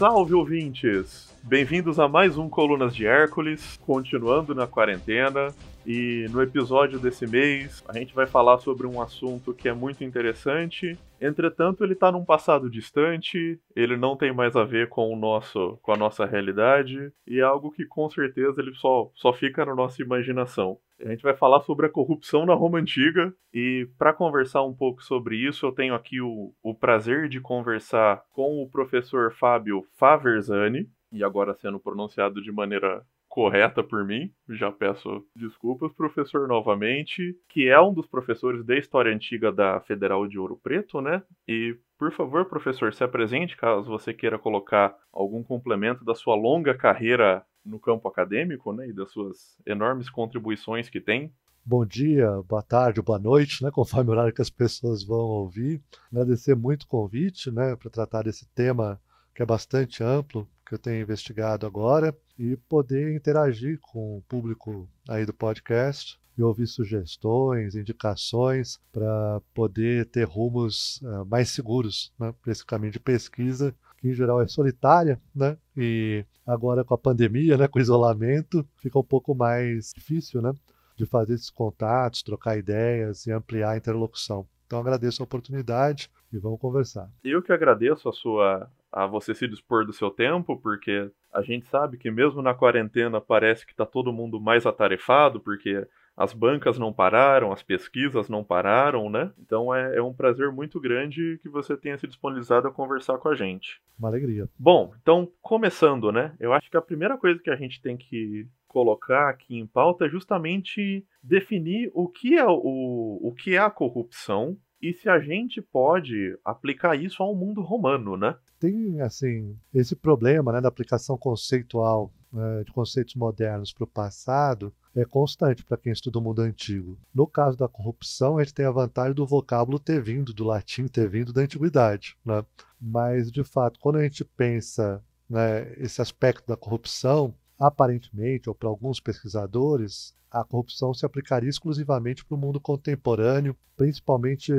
Salve ouvintes! Bem-vindos a mais um Colunas de Hércules, continuando na quarentena. E no episódio desse mês, a gente vai falar sobre um assunto que é muito interessante. Entretanto, ele está num passado distante, ele não tem mais a ver com o nosso, com a nossa realidade, e é algo que com certeza ele só, só fica na nossa imaginação. A gente vai falar sobre a corrupção na Roma Antiga, e para conversar um pouco sobre isso, eu tenho aqui o, o prazer de conversar com o professor Fábio Faversani, e agora sendo pronunciado de maneira correta por mim. Já peço desculpas, professor, novamente, que é um dos professores da História Antiga da Federal de Ouro Preto, né? E, por favor, professor, se apresente caso você queira colocar algum complemento da sua longa carreira no campo acadêmico, né? E das suas enormes contribuições que tem. Bom dia, boa tarde, boa noite, né, conforme o horário que as pessoas vão ouvir. Agradecer muito o convite, né, para tratar desse tema que é bastante amplo, que eu tenho investigado agora e poder interagir com o público aí do podcast e ouvir sugestões, indicações para poder ter rumos uh, mais seguros né, para esse caminho de pesquisa que em geral é solitária, né? E agora com a pandemia, né, com o isolamento, fica um pouco mais difícil, né, de fazer esses contatos, trocar ideias e ampliar a interlocução. Então agradeço a oportunidade e vamos conversar. Eu que agradeço a sua a você se dispor do seu tempo, porque a gente sabe que mesmo na quarentena parece que está todo mundo mais atarefado, porque as bancas não pararam, as pesquisas não pararam, né? Então é, é, um prazer muito grande que você tenha se disponibilizado a conversar com a gente. Uma alegria. Bom, então começando, né? Eu acho que a primeira coisa que a gente tem que colocar aqui em pauta é justamente definir o que é o, o que é a corrupção e se a gente pode aplicar isso ao mundo romano, né? Tem, assim, esse problema né, da aplicação conceitual né, de conceitos modernos para o passado é constante para quem estuda o mundo antigo. No caso da corrupção, a gente tem a vantagem do vocábulo ter vindo do latim, ter vindo da antiguidade. Né? Mas, de fato, quando a gente pensa né, esse aspecto da corrupção, aparentemente, ou para alguns pesquisadores, a corrupção se aplicaria exclusivamente para o mundo contemporâneo, principalmente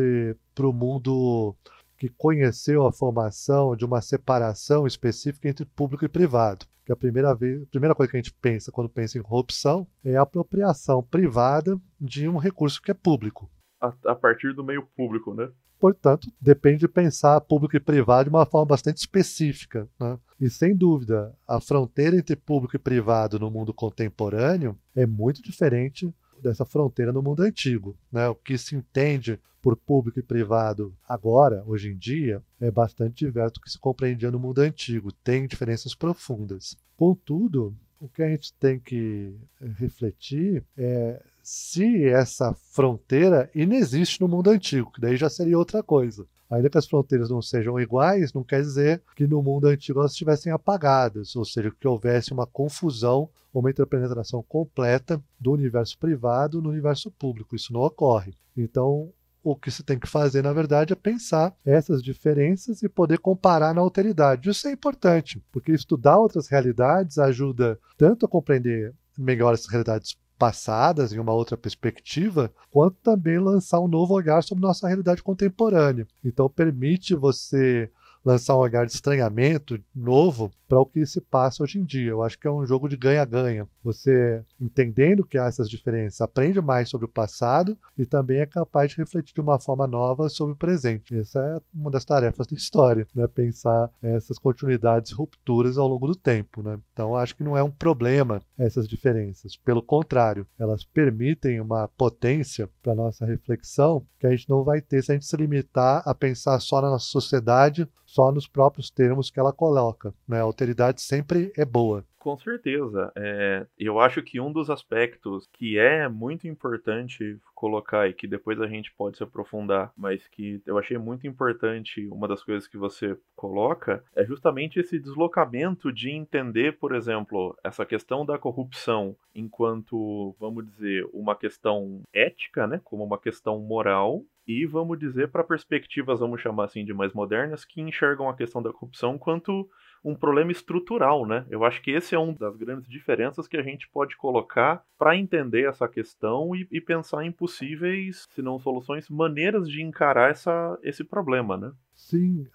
para o mundo que conheceu a formação de uma separação específica entre público e privado. Que a primeira vez, a primeira coisa que a gente pensa quando pensa em corrupção é a apropriação privada de um recurso que é público. A, a partir do meio público, né? Portanto, depende de pensar público e privado de uma forma bastante específica. Né? E sem dúvida, a fronteira entre público e privado no mundo contemporâneo é muito diferente dessa fronteira no mundo antigo. Né? O que se entende por público e privado agora, hoje em dia, é bastante diverso do que se compreendia no mundo antigo. Tem diferenças profundas. Contudo, o que a gente tem que refletir é se essa fronteira inexiste no mundo antigo, que daí já seria outra coisa. Ainda que as fronteiras não sejam iguais, não quer dizer que no mundo antigo elas estivessem apagadas, ou seja, que houvesse uma confusão uma interpenetração completa do universo privado no universo público. Isso não ocorre. Então, o que se tem que fazer, na verdade, é pensar essas diferenças e poder comparar na alteridade. Isso é importante, porque estudar outras realidades ajuda tanto a compreender melhor as realidades passadas em uma outra perspectiva, quanto também lançar um novo olhar sobre nossa realidade contemporânea. Então permite você lançar um olhar de estranhamento novo para o que se passa hoje em dia. Eu acho que é um jogo de ganha-ganha. Você, entendendo que há essas diferenças, aprende mais sobre o passado e também é capaz de refletir de uma forma nova sobre o presente. Essa é uma das tarefas da história, né? pensar essas continuidades rupturas ao longo do tempo. Né? Então, acho que não é um problema essas diferenças. Pelo contrário, elas permitem uma potência para nossa reflexão que a gente não vai ter se a gente se limitar a pensar só na nossa sociedade só nos próprios termos que ela coloca. Né? A alteridade sempre é boa. Com certeza. É, eu acho que um dos aspectos que é muito importante colocar e que depois a gente pode se aprofundar, mas que eu achei muito importante, uma das coisas que você coloca, é justamente esse deslocamento de entender, por exemplo, essa questão da corrupção enquanto, vamos dizer, uma questão ética, né, como uma questão moral, e vamos dizer para perspectivas, vamos chamar assim, de mais modernas, que enxergam a questão da corrupção quanto um problema estrutural, né? Eu acho que esse é uma das grandes diferenças que a gente pode colocar para entender essa questão e, e, pensar em possíveis, se não soluções, maneiras de encarar essa, esse problema, né? Sim,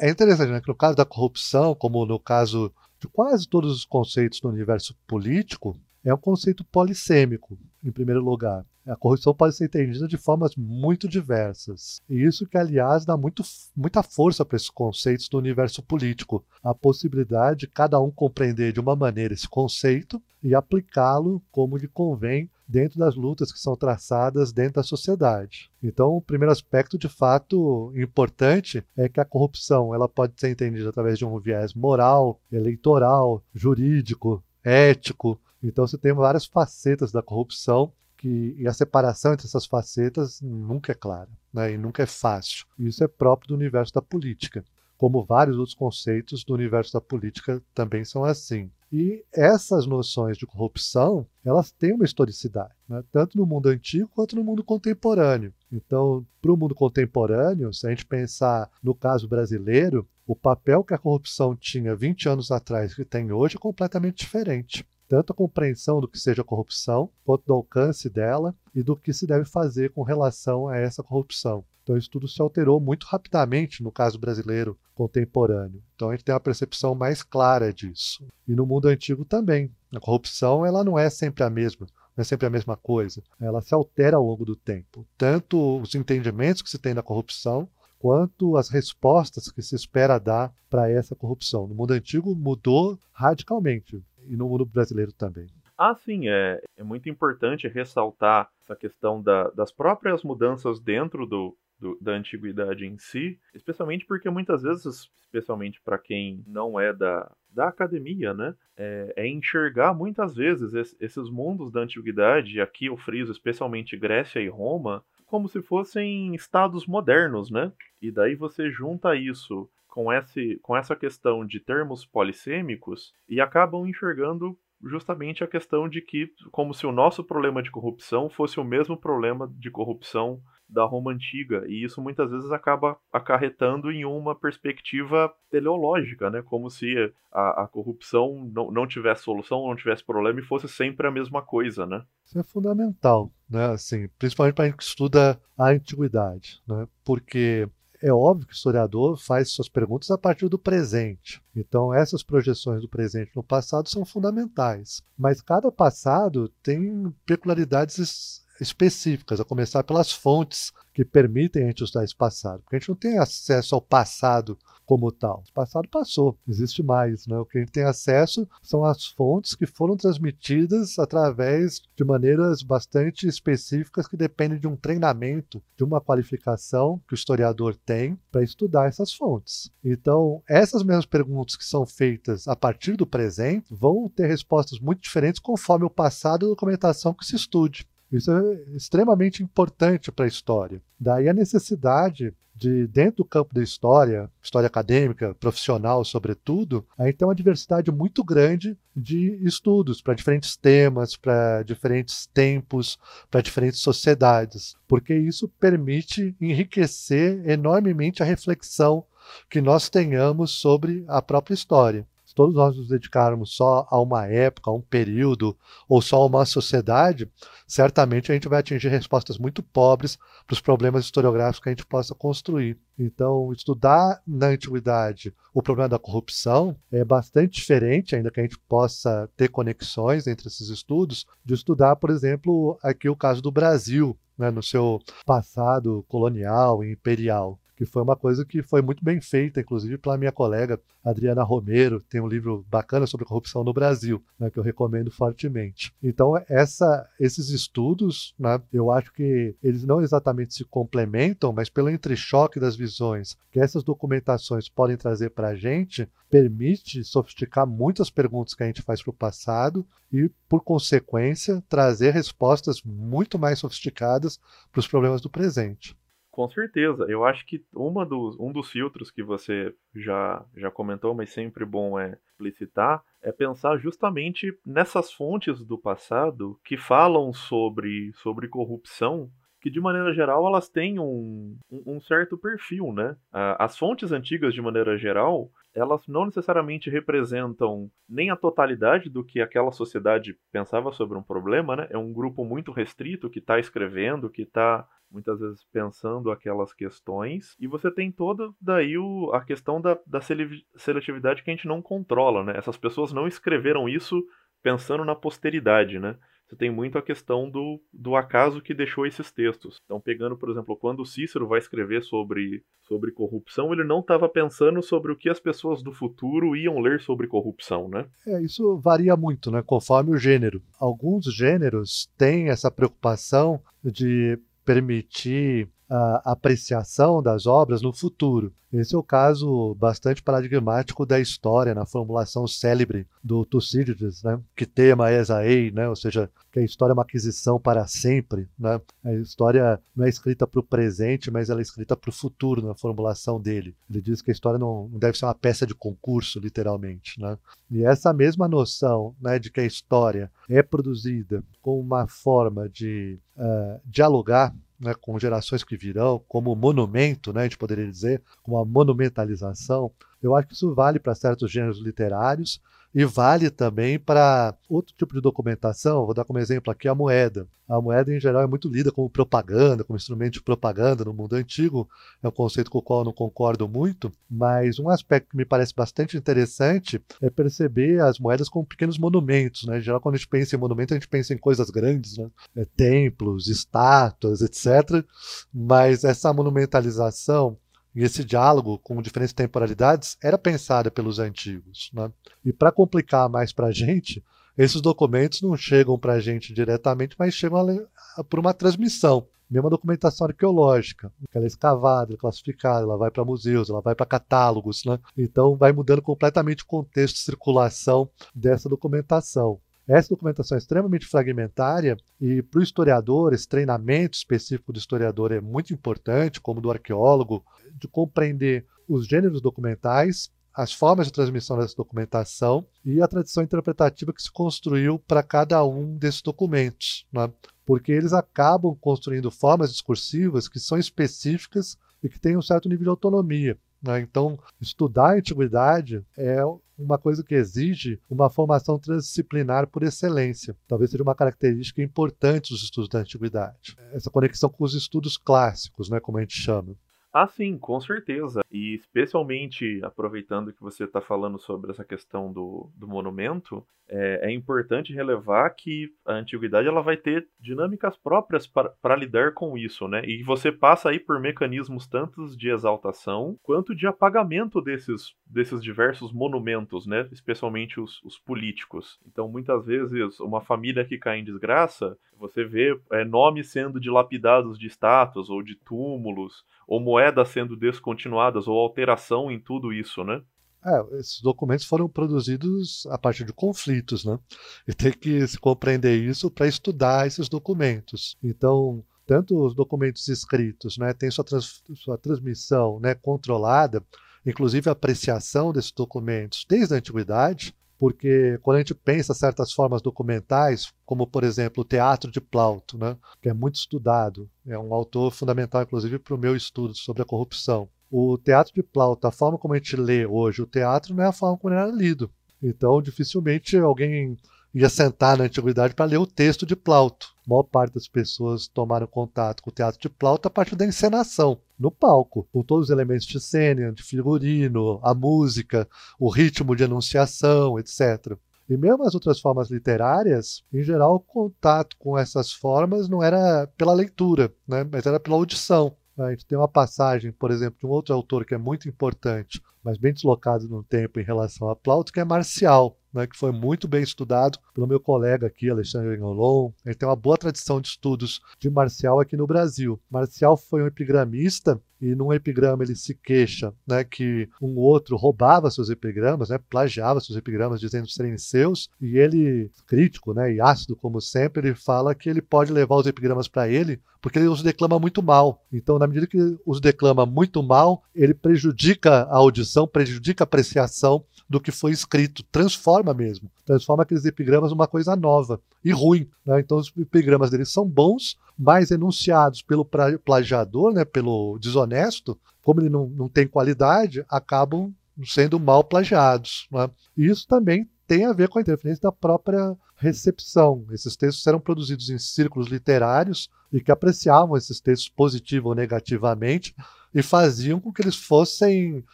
é interessante, né? Que no caso da corrupção, como no caso de quase todos os conceitos do universo político, é um conceito polissêmico, em primeiro lugar. A corrupção pode ser entendida de formas muito diversas. E isso que, aliás, dá muito, muita força para esses conceitos do universo político. A possibilidade de cada um compreender de uma maneira esse conceito e aplicá-lo como lhe convém dentro das lutas que são traçadas dentro da sociedade. Então, o primeiro aspecto de fato importante é que a corrupção ela pode ser entendida através de um viés moral, eleitoral, jurídico, ético. Então, você tem várias facetas da corrupção que, e a separação entre essas facetas nunca é clara né, e nunca é fácil. Isso é próprio do universo da política, como vários outros conceitos do universo da política também são assim. E essas noções de corrupção, elas têm uma historicidade, né? tanto no mundo antigo quanto no mundo contemporâneo. Então, para o mundo contemporâneo, se a gente pensar no caso brasileiro, o papel que a corrupção tinha 20 anos atrás que tem hoje é completamente diferente tanto a compreensão do que seja corrupção, quanto do alcance dela e do que se deve fazer com relação a essa corrupção. Então, isso tudo se alterou muito rapidamente no caso brasileiro contemporâneo. Então, a gente tem uma percepção mais clara disso. E no mundo antigo também. A corrupção ela não é sempre a mesma, não é sempre a mesma coisa. Ela se altera ao longo do tempo. Tanto os entendimentos que se tem da corrupção, quanto as respostas que se espera dar para essa corrupção. No mundo antigo mudou radicalmente e no mundo brasileiro também. Ah, sim, é, é muito importante ressaltar essa questão da, das próprias mudanças dentro do, do, da antiguidade em si, especialmente porque muitas vezes, especialmente para quem não é da, da academia, né, é, é enxergar muitas vezes esse, esses mundos da antiguidade, aqui eu friso especialmente Grécia e Roma, como se fossem estados modernos, né? E daí você junta isso com, esse, com essa questão de termos polissêmicos e acabam enxergando justamente a questão de que, como se o nosso problema de corrupção fosse o mesmo problema de corrupção da Roma antiga, e isso muitas vezes acaba acarretando em uma perspectiva teleológica, né? Como se a, a corrupção não, não tivesse solução, não tivesse problema e fosse sempre a mesma coisa, né? Isso é fundamental, né? Assim, principalmente para a gente que estuda a antiguidade, né? Porque é óbvio que o historiador faz suas perguntas a partir do presente. Então, essas projeções do presente no passado são fundamentais. Mas cada passado tem peculiaridades específicas, a começar pelas fontes que permitem a gente estudar esse passado. Porque a gente não tem acesso ao passado como tal. O passado passou, existe mais. Né? O que a gente tem acesso são as fontes que foram transmitidas através de maneiras bastante específicas que dependem de um treinamento, de uma qualificação que o historiador tem para estudar essas fontes. Então, essas mesmas perguntas que são feitas a partir do presente vão ter respostas muito diferentes conforme o passado e a documentação que se estude. Isso é extremamente importante para a história. Daí a necessidade de, dentro do campo da história, história acadêmica, profissional, sobretudo, a gente tem uma diversidade muito grande de estudos para diferentes temas, para diferentes tempos, para diferentes sociedades, porque isso permite enriquecer enormemente a reflexão que nós tenhamos sobre a própria história todos nós nos dedicarmos só a uma época, a um período, ou só a uma sociedade, certamente a gente vai atingir respostas muito pobres para os problemas historiográficos que a gente possa construir. Então, estudar na antiguidade o problema da corrupção é bastante diferente, ainda que a gente possa ter conexões entre esses estudos, de estudar, por exemplo, aqui o caso do Brasil, né, no seu passado colonial e imperial que foi uma coisa que foi muito bem feita, inclusive pela minha colega Adriana Romero, tem um livro bacana sobre corrupção no Brasil, né, que eu recomendo fortemente. Então, essa, esses estudos, né, eu acho que eles não exatamente se complementam, mas pelo entrechoque das visões que essas documentações podem trazer para a gente, permite sofisticar muitas perguntas que a gente faz para o passado e, por consequência, trazer respostas muito mais sofisticadas para os problemas do presente. Com certeza. Eu acho que uma dos, um dos filtros que você já, já comentou, mas sempre bom é explicitar, é pensar justamente nessas fontes do passado que falam sobre, sobre corrupção, que de maneira geral elas têm um, um certo perfil, né? As fontes antigas, de maneira geral, elas não necessariamente representam nem a totalidade do que aquela sociedade pensava sobre um problema, né? É um grupo muito restrito que está escrevendo, que está muitas vezes pensando aquelas questões, e você tem toda daí o, a questão da, da seletividade que a gente não controla, né? Essas pessoas não escreveram isso pensando na posteridade, né? Você tem muito a questão do, do acaso que deixou esses textos. Então, pegando, por exemplo, quando Cícero vai escrever sobre, sobre corrupção, ele não estava pensando sobre o que as pessoas do futuro iam ler sobre corrupção, né? É, isso varia muito, né? Conforme o gênero. Alguns gêneros têm essa preocupação de permitir a apreciação das obras no futuro. Esse é o caso bastante paradigmático da história na formulação célebre do Tucídides, né? que tema é Esaei, né? ou seja, que a história é uma aquisição para sempre. Né? A história não é escrita para o presente, mas ela é escrita para o futuro na formulação dele. Ele diz que a história não, não deve ser uma peça de concurso, literalmente. Né? E essa mesma noção né, de que a história é produzida com uma forma de uh, dialogar né, com gerações que virão, como monumento, né, a gente poderia dizer, uma monumentalização, eu acho que isso vale para certos gêneros literários e vale também para outro tipo de documentação. Vou dar como exemplo aqui a moeda. A moeda, em geral, é muito lida como propaganda, como instrumento de propaganda no mundo antigo. É um conceito com o qual eu não concordo muito, mas um aspecto que me parece bastante interessante é perceber as moedas como pequenos monumentos. Né? Em geral, quando a gente pensa em monumento, a gente pensa em coisas grandes, né? é, templos, estátuas, etc. Mas essa monumentalização e esse diálogo com diferentes temporalidades era pensada pelos antigos. Né? E para complicar mais para a gente, esses documentos não chegam para a gente diretamente, mas chegam por uma transmissão. Mesma documentação arqueológica, ela é escavada, é classificada, ela vai para museus, ela vai para catálogos, né? Então vai mudando completamente o contexto de circulação dessa documentação. Essa documentação é extremamente fragmentária e para o historiador, esse treinamento específico do historiador é muito importante, como do arqueólogo, de compreender os gêneros documentais, as formas de transmissão dessa documentação e a tradição interpretativa que se construiu para cada um desses documentos, né? porque eles acabam construindo formas discursivas que são específicas e que têm um certo nível de autonomia. Né? Então, estudar a antiguidade é uma coisa que exige uma formação transdisciplinar por excelência. Talvez seja uma característica importante dos estudos da antiguidade. Essa conexão com os estudos clássicos, né, como a gente chama. Ah, sim, com certeza. E especialmente aproveitando que você está falando sobre essa questão do, do monumento, é, é, importante relevar que a antiguidade ela vai ter dinâmicas próprias para lidar com isso, né? E você passa aí por mecanismos tanto de exaltação quanto de apagamento desses, desses diversos monumentos, né? Especialmente os, os políticos. Então, muitas vezes, uma família que cai em desgraça, você vê é, nomes sendo dilapidados de estátuas ou de túmulos, ou moedas sendo descontinuadas, ou alteração em tudo isso, né? É, esses documentos foram produzidos a partir de conflitos, né? E tem que se compreender isso para estudar esses documentos. Então, tanto os documentos escritos, né, tem sua, trans, sua transmissão, né, controlada, inclusive a apreciação desses documentos desde a antiguidade, porque quando a gente pensa certas formas documentais, como por exemplo o teatro de Plauto, né, que é muito estudado, é um autor fundamental inclusive para o meu estudo sobre a corrupção o teatro de Plauto, a forma como a gente lê hoje o teatro, não é a forma como ele era lido. Então, dificilmente alguém ia sentar na antiguidade para ler o texto de Plauto. A maior parte das pessoas tomaram contato com o teatro de Plauto a partir da encenação, no palco, com todos os elementos de cena, de figurino, a música, o ritmo de enunciação, etc. E mesmo as outras formas literárias, em geral, o contato com essas formas não era pela leitura, né, mas era pela audição. A gente tem uma passagem, por exemplo, de um outro autor que é muito importante, mas bem deslocado no tempo em relação a Plauto, que é Marcial né, que foi muito bem estudado pelo meu colega aqui, Alexandre Engolon. Ele tem uma boa tradição de estudos de Marcial aqui no Brasil. Marcial foi um epigramista e num epigrama ele se queixa né, que um outro roubava seus epigramas, né, plagiava seus epigramas dizendo serem seus, e ele, crítico né, e ácido como sempre, ele fala que ele pode levar os epigramas para ele porque ele os declama muito mal. Então, na medida que os declama muito mal, ele prejudica a audição prejudica a apreciação do que foi escrito, transforma mesmo, transforma aqueles epigramas numa coisa nova e ruim. Né? Então os epigramas deles são bons, mas enunciados pelo plagiador, né, pelo desonesto, como ele não, não tem qualidade, acabam sendo mal plagiados. Né? E isso também tem a ver com a interferência da própria recepção. Esses textos eram produzidos em círculos literários e que apreciavam esses textos positivo ou negativamente e faziam com que eles fossem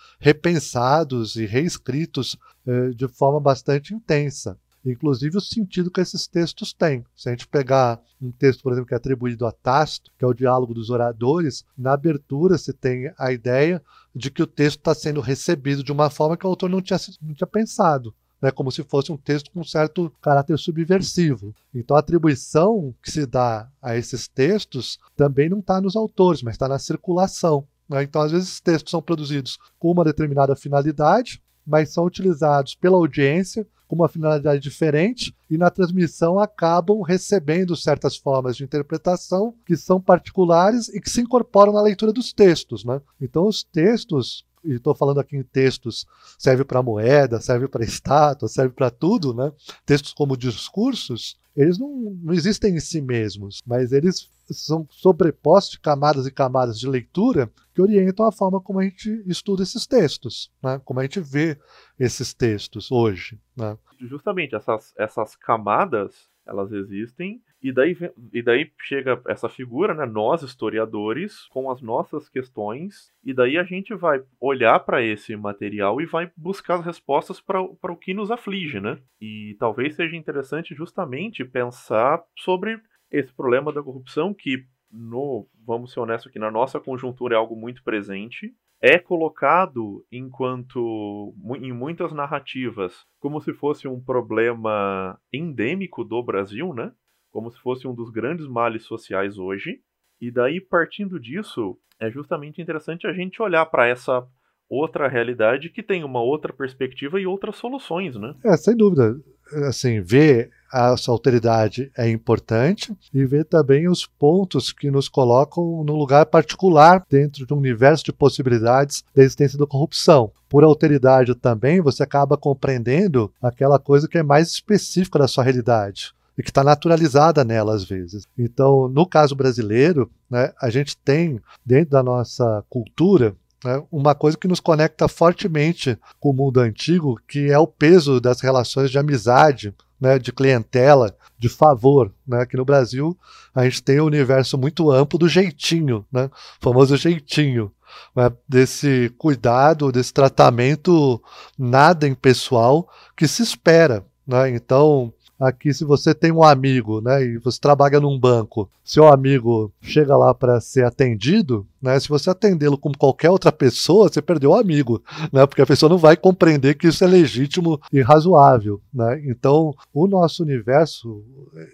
repensados e reescritos eh, de forma bastante intensa. Inclusive o sentido que esses textos têm. Se a gente pegar um texto, por exemplo, que é atribuído a Tácito, que é o diálogo dos oradores, na abertura se tem a ideia de que o texto está sendo recebido de uma forma que o autor não tinha, não tinha pensado né, como se fosse um texto com um certo caráter subversivo. Então a atribuição que se dá a esses textos também não está nos autores, mas está na circulação. Né? Então, às vezes, textos são produzidos com uma determinada finalidade, mas são utilizados pela audiência com uma finalidade diferente e na transmissão acabam recebendo certas formas de interpretação que são particulares e que se incorporam na leitura dos textos. Né? Então, os textos e estou falando aqui em textos, serve para moeda, serve para estátua, serve para tudo, né? Textos como discursos, eles não, não existem em si mesmos, mas eles são sobrepostos de camadas e camadas de leitura que orientam a forma como a gente estuda esses textos, né? como a gente vê esses textos hoje. Né? Justamente essas, essas camadas elas existem e daí, e daí chega essa figura, né, nós historiadores, com as nossas questões, e daí a gente vai olhar para esse material e vai buscar as respostas para o que nos aflige, né? E talvez seja interessante justamente pensar sobre esse problema da corrupção que, no, vamos ser honestos aqui, na nossa conjuntura é algo muito presente, é colocado enquanto em muitas narrativas como se fosse um problema endêmico do Brasil, né? Como se fosse um dos grandes males sociais hoje. E daí partindo disso, é justamente interessante a gente olhar para essa outra realidade que tem uma outra perspectiva e outras soluções, né? É, sem dúvida. Assim, ver essa alteridade é importante e ver também os pontos que nos colocam no lugar particular dentro de um universo de possibilidades da existência da corrupção. Por alteridade também, você acaba compreendendo aquela coisa que é mais específica da sua realidade e que está naturalizada nela às vezes. Então, no caso brasileiro, né, a gente tem dentro da nossa cultura né, uma coisa que nos conecta fortemente com o mundo antigo, que é o peso das relações de amizade, né, de clientela, de favor. Né? Aqui no Brasil, a gente tem um universo muito amplo do jeitinho, né? o famoso jeitinho. Né? Desse cuidado, desse tratamento nada impessoal que se espera. Né? Então, aqui se você tem um amigo, né, e você trabalha num banco, seu amigo chega lá para ser atendido, né, se você atendê-lo como qualquer outra pessoa, você perdeu o amigo, né, porque a pessoa não vai compreender que isso é legítimo e razoável, né. Então, o nosso universo,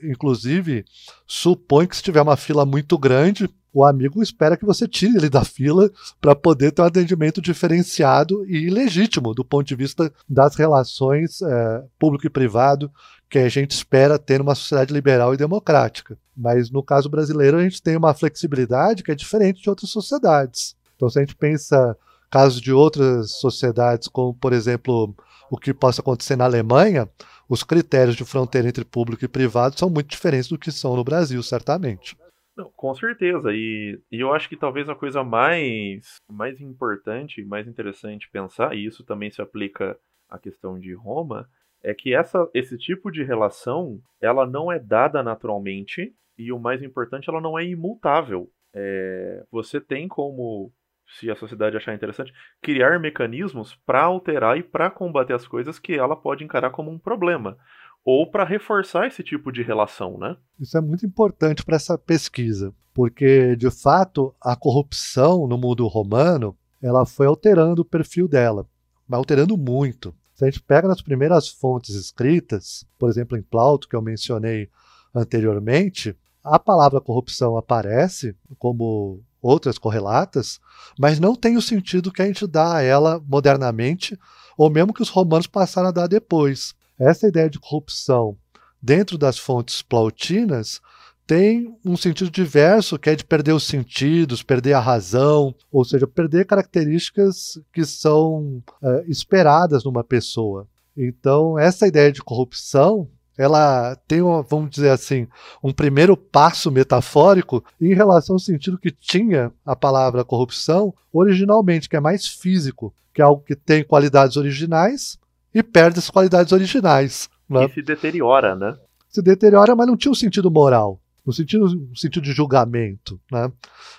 inclusive, supõe que se tiver uma fila muito grande, o amigo espera que você tire ele da fila para poder ter um atendimento diferenciado e legítimo do ponto de vista das relações é, público e privado que a gente espera ter numa sociedade liberal e democrática. Mas no caso brasileiro, a gente tem uma flexibilidade que é diferente de outras sociedades. Então, se a gente pensa casos de outras sociedades, como por exemplo o que possa acontecer na Alemanha, os critérios de fronteira entre público e privado são muito diferentes do que são no Brasil, certamente. Não, com certeza. E, e eu acho que talvez a coisa mais, mais importante, mais interessante pensar, e isso também se aplica à questão de Roma, é que essa, esse tipo de relação ela não é dada naturalmente e o mais importante ela não é imutável. É, você tem como, se a sociedade achar interessante, criar mecanismos para alterar e para combater as coisas que ela pode encarar como um problema ou para reforçar esse tipo de relação, né? Isso é muito importante para essa pesquisa, porque de fato a corrupção no mundo romano ela foi alterando o perfil dela, alterando muito. Se a gente pega nas primeiras fontes escritas, por exemplo, em Plauto, que eu mencionei anteriormente, a palavra corrupção aparece como outras correlatas, mas não tem o sentido que a gente dá a ela modernamente, ou mesmo que os romanos passaram a dar depois. Essa ideia de corrupção dentro das fontes plautinas tem um sentido diverso, que é de perder os sentidos, perder a razão, ou seja, perder características que são é, esperadas numa pessoa. Então, essa ideia de corrupção ela tem, uma, vamos dizer assim, um primeiro passo metafórico em relação ao sentido que tinha a palavra corrupção originalmente, que é mais físico, que é algo que tem qualidades originais e perde as qualidades originais. Né? E se deteriora, né? Se deteriora, mas não tinha um sentido moral no sentido, no sentido de julgamento. Né?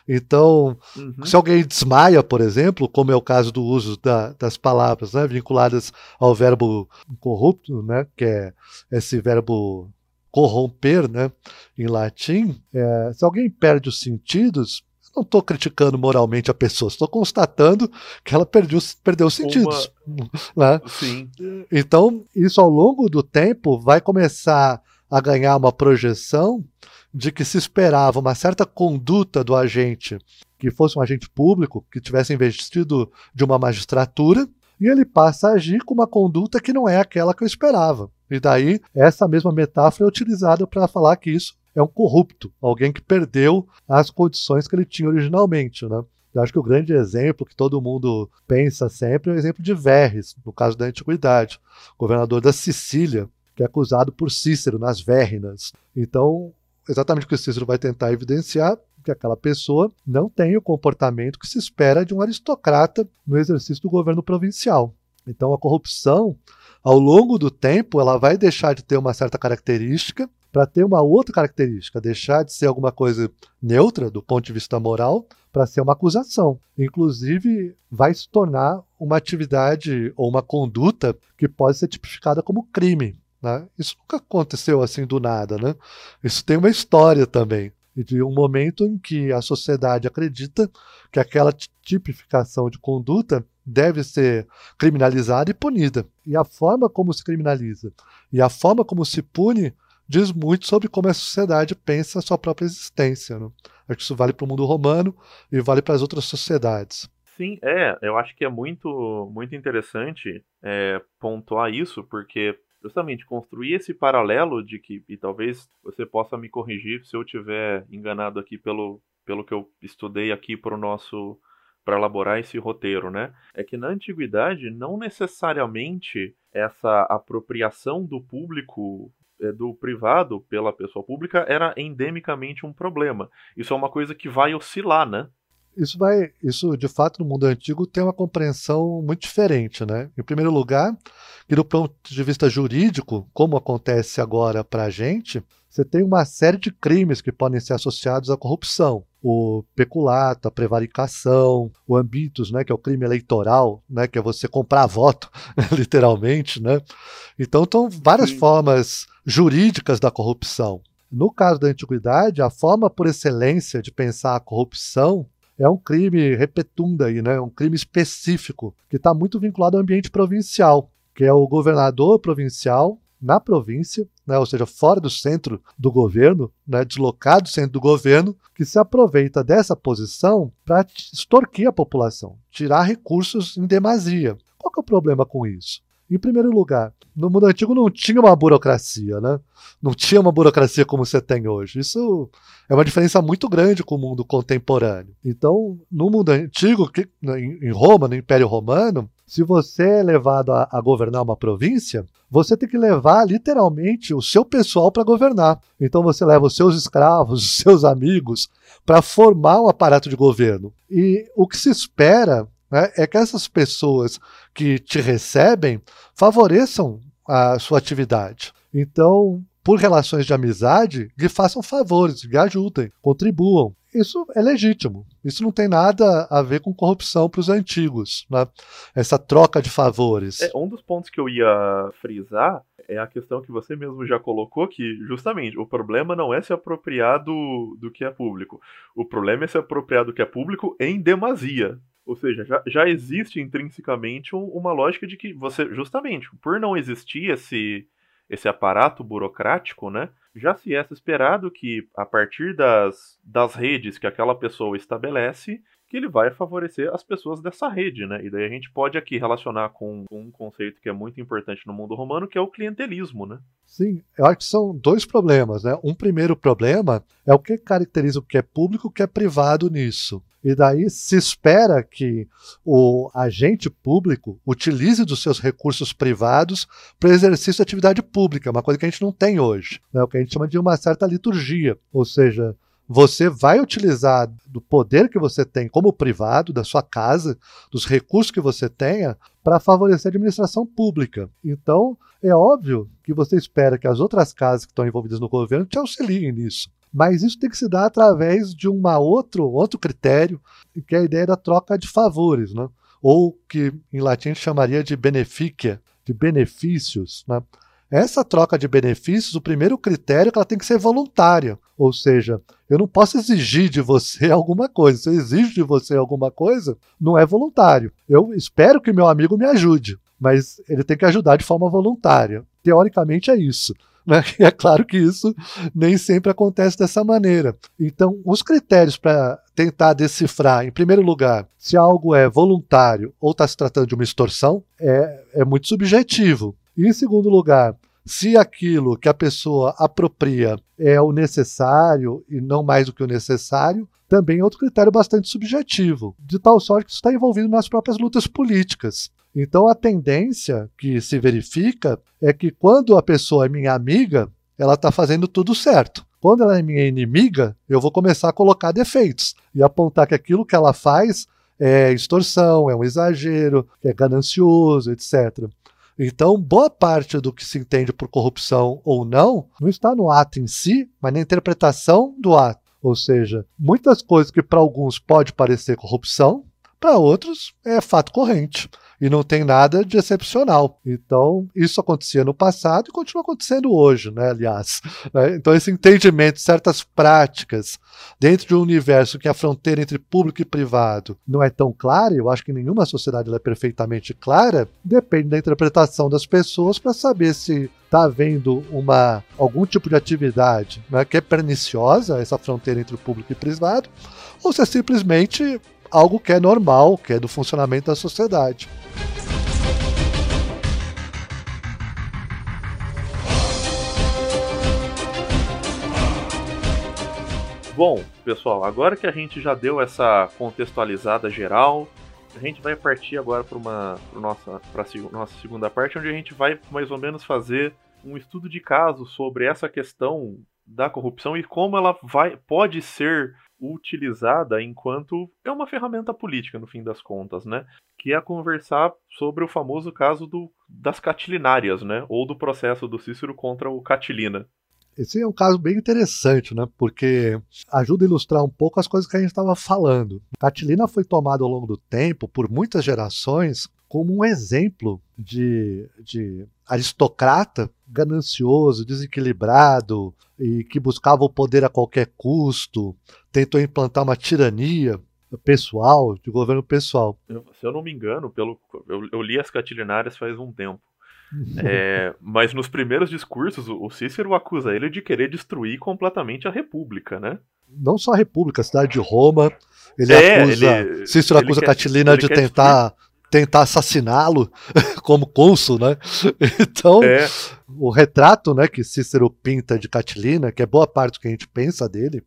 Então, uhum. se alguém desmaia, por exemplo, como é o caso do uso da, das palavras né, vinculadas ao verbo corrupto, né, que é esse verbo corromper né, em latim, é, se alguém perde os sentidos, não estou criticando moralmente a pessoa, estou constatando que ela perdeu, perdeu os sentidos. Uma... Né? Sim. Então, isso ao longo do tempo vai começar a ganhar uma projeção de que se esperava uma certa conduta do agente, que fosse um agente público, que tivesse investido de uma magistratura, e ele passa a agir com uma conduta que não é aquela que eu esperava. E daí, essa mesma metáfora é utilizada para falar que isso é um corrupto, alguém que perdeu as condições que ele tinha originalmente. Né? Eu acho que o grande exemplo que todo mundo pensa sempre é o exemplo de Verres, no caso da Antiguidade, governador da Sicília, que é acusado por Cícero nas Verrinas. Então, exatamente o que o Cícero vai tentar evidenciar, que aquela pessoa não tem o comportamento que se espera de um aristocrata no exercício do governo provincial. Então a corrupção, ao longo do tempo, ela vai deixar de ter uma certa característica para ter uma outra característica, deixar de ser alguma coisa neutra do ponto de vista moral para ser uma acusação. Inclusive, vai se tornar uma atividade ou uma conduta que pode ser tipificada como crime. Né? Isso nunca aconteceu assim do nada. Né? Isso tem uma história também. E de um momento em que a sociedade acredita que aquela tipificação de conduta deve ser criminalizada e punida. E a forma como se criminaliza e a forma como se pune diz muito sobre como a sociedade pensa a sua própria existência. Né? Acho que isso vale para o mundo romano e vale para as outras sociedades. Sim, é, eu acho que é muito, muito interessante é, pontuar isso, porque justamente construir esse paralelo de que, e talvez você possa me corrigir se eu tiver enganado aqui pelo, pelo que eu estudei aqui para o nosso para elaborar esse roteiro, né? É que na antiguidade não necessariamente essa apropriação do público é, do privado pela pessoa pública era endemicamente um problema. Isso é uma coisa que vai oscilar, né? Isso vai, isso de fato no mundo antigo tem uma compreensão muito diferente, né? Em primeiro lugar, que do ponto de vista jurídico, como acontece agora para a gente, você tem uma série de crimes que podem ser associados à corrupção. O peculato, a prevaricação, o ambitus, né, que é o crime eleitoral, né, que é você comprar voto, literalmente, né? Então, estão várias Sim. formas jurídicas da corrupção. No caso da antiguidade, a forma por excelência de pensar a corrupção é um crime repetunda aí, né? Um crime específico que está muito vinculado ao ambiente provincial, que é o governador provincial na província, né, ou seja, fora do centro do governo, né, deslocado do centro do governo, que se aproveita dessa posição para extorquir a população, tirar recursos em demasia. Qual é o problema com isso? Em primeiro lugar, no mundo antigo não tinha uma burocracia, né? Não tinha uma burocracia como você tem hoje. Isso é uma diferença muito grande com o mundo contemporâneo. Então, no mundo antigo, que, em Roma, no Império Romano, se você é levado a, a, governar uma província, você tem que levar literalmente o seu pessoal para governar. Então você leva os seus escravos, os seus amigos, para formar um aparato de governo. E o que se espera né, é que essas pessoas que te recebem favoreçam a sua atividade. Então, por relações de amizade, lhe façam favores, lhe ajudem, contribuam. Isso é legítimo. Isso não tem nada a ver com corrupção para os antigos, né? essa troca de favores. É, um dos pontos que eu ia frisar é a questão que você mesmo já colocou, que justamente o problema não é se apropriar do, do que é público. O problema é se apropriar do que é público em demasia. Ou seja, já, já existe intrinsecamente um, uma lógica de que você, justamente, por não existir esse, esse aparato burocrático, né? Já se é esperado que, a partir das, das redes que aquela pessoa estabelece, que ele vai favorecer as pessoas dessa rede, né? E daí a gente pode aqui relacionar com, um conceito que é muito importante no mundo romano, que é o clientelismo, né? Sim, eu acho que são dois problemas, né? Um primeiro problema é o que caracteriza o que é público e o que é privado nisso. E daí se espera que o agente público utilize dos seus recursos privados para exercício de atividade pública, uma coisa que a gente não tem hoje, né? o que a gente chama de uma certa liturgia, ou seja, você vai utilizar do poder que você tem como privado, da sua casa, dos recursos que você tenha, para favorecer a administração pública. Então, é óbvio que você espera que as outras casas que estão envolvidas no governo te auxiliem nisso. Mas isso tem que se dar através de uma outro, outro critério, que é a ideia da troca de favores, né? ou que em latim chamaria de beneficia, de benefícios. Né? Essa troca de benefícios, o primeiro critério é que ela tem que ser voluntária. Ou seja, eu não posso exigir de você alguma coisa. Se eu exijo de você alguma coisa, não é voluntário. Eu espero que meu amigo me ajude, mas ele tem que ajudar de forma voluntária. Teoricamente é isso. Né? É claro que isso nem sempre acontece dessa maneira. Então, os critérios para tentar decifrar, em primeiro lugar, se algo é voluntário ou está se tratando de uma extorsão, é, é muito subjetivo. E, em segundo lugar, se aquilo que a pessoa apropria é o necessário e não mais do que o necessário, também é outro critério bastante subjetivo, de tal sorte que isso está envolvido nas próprias lutas políticas. Então a tendência que se verifica é que quando a pessoa é minha amiga, ela está fazendo tudo certo. Quando ela é minha inimiga, eu vou começar a colocar defeitos e apontar que aquilo que ela faz é extorsão, é um exagero, é ganancioso, etc. Então, boa parte do que se entende por corrupção ou não não está no ato em si, mas na interpretação do ato. Ou seja, muitas coisas que para alguns pode parecer corrupção, para outros é fato corrente e não tem nada de excepcional. Então, isso acontecia no passado e continua acontecendo hoje, né, aliás. Né? Então, esse entendimento certas práticas dentro de um universo que a fronteira entre público e privado não é tão clara, eu acho que nenhuma sociedade é perfeitamente clara, depende da interpretação das pessoas para saber se está havendo uma, algum tipo de atividade né, que é perniciosa, essa fronteira entre o público e privado, ou se é simplesmente algo que é normal, que é do funcionamento da sociedade. Bom, pessoal, agora que a gente já deu essa contextualizada geral, a gente vai partir agora para uma pra nossa, pra nossa segunda parte, onde a gente vai mais ou menos fazer um estudo de caso sobre essa questão da corrupção e como ela vai, pode ser utilizada enquanto é uma ferramenta política, no fim das contas, né? Que é conversar sobre o famoso caso do, das catilinárias, né? Ou do processo do Cícero contra o Catilina. Esse é um caso bem interessante, né? Porque ajuda a ilustrar um pouco as coisas que a gente estava falando. Catilina foi tomada ao longo do tempo, por muitas gerações, como um exemplo de, de aristocrata ganancioso, desequilibrado e que buscava o poder a qualquer custo, tentou implantar uma tirania pessoal, de governo pessoal. Eu, se eu não me engano, pelo, eu, eu li as catilinárias faz um tempo. É, mas nos primeiros discursos, o Cícero acusa ele de querer destruir completamente a República, né? Não só a República, a cidade de Roma. Ele é, acusa. Ele, Cícero ele acusa quer, Catilina de tentar tentar assassiná-lo como cônsul, né? Então, é. o retrato, né, que Cícero pinta de Catilina, que é boa parte do que a gente pensa dele,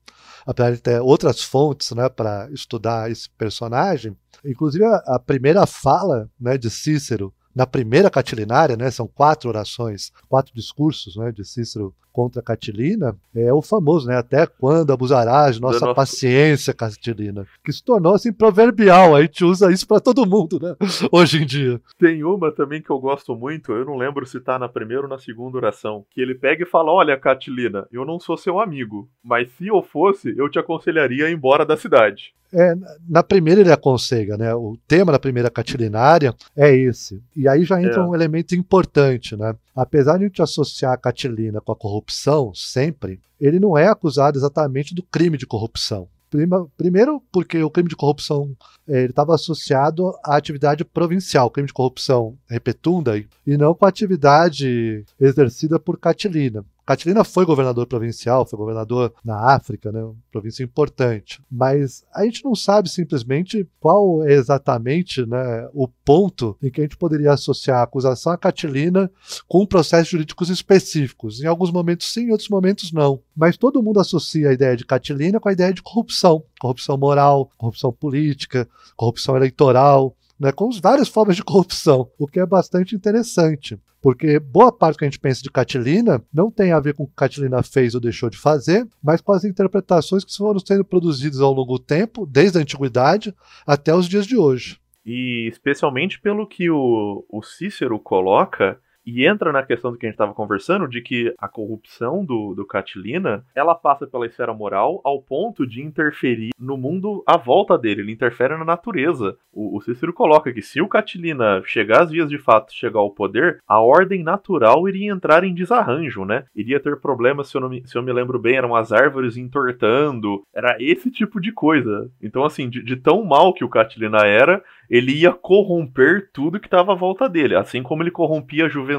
apesar de ter outras fontes, né, para estudar esse personagem, inclusive a, a primeira fala, né, de Cícero na primeira catilinária, né, são quatro orações, quatro discursos né, de Cícero contra Catilina, é o famoso, né, até quando abusarás de nossa paciência, Catilina, que se tornou assim proverbial, a gente usa isso para todo mundo, né, hoje em dia. Tem uma também que eu gosto muito, eu não lembro se tá na primeira ou na segunda oração, que ele pega e fala, olha Catilina, eu não sou seu amigo, mas se eu fosse, eu te aconselharia a ir embora da cidade. É, na primeira ele aconselha, né? O tema da primeira catilinária é esse. E aí já entra é. um elemento importante, né? Apesar de a gente associar a catilina com a corrupção, sempre, ele não é acusado exatamente do crime de corrupção. Prima, primeiro, porque o crime de corrupção é, estava associado à atividade provincial, crime de corrupção repetunda, e não com a atividade exercida por Catilina. Catilina foi governador provincial, foi governador na África, né, uma província importante. Mas a gente não sabe simplesmente qual é exatamente né, o ponto em que a gente poderia associar a acusação a Catilina com processos jurídicos específicos. Em alguns momentos sim, em outros momentos não. Mas todo mundo associa a ideia de Catilina com a ideia de corrupção. Corrupção moral, corrupção política, corrupção eleitoral, né, com várias formas de corrupção, o que é bastante interessante. Porque boa parte que a gente pensa de Catilina não tem a ver com o que Catilina fez ou deixou de fazer, mas com as interpretações que foram sendo produzidas ao longo do tempo, desde a antiguidade até os dias de hoje. E especialmente pelo que o, o Cícero coloca e entra na questão do que a gente estava conversando, de que a corrupção do, do Catilina, ela passa pela esfera moral ao ponto de interferir no mundo à volta dele, ele interfere na natureza. O, o Cícero coloca que se o Catilina chegar às vias de fato, chegar ao poder, a ordem natural iria entrar em desarranjo, né? Iria ter problemas, se eu, me, se eu me lembro bem, eram as árvores entortando, era esse tipo de coisa. Então, assim, de, de tão mal que o Catilina era, ele ia corromper tudo que estava à volta dele, assim como ele corrompia a juventude,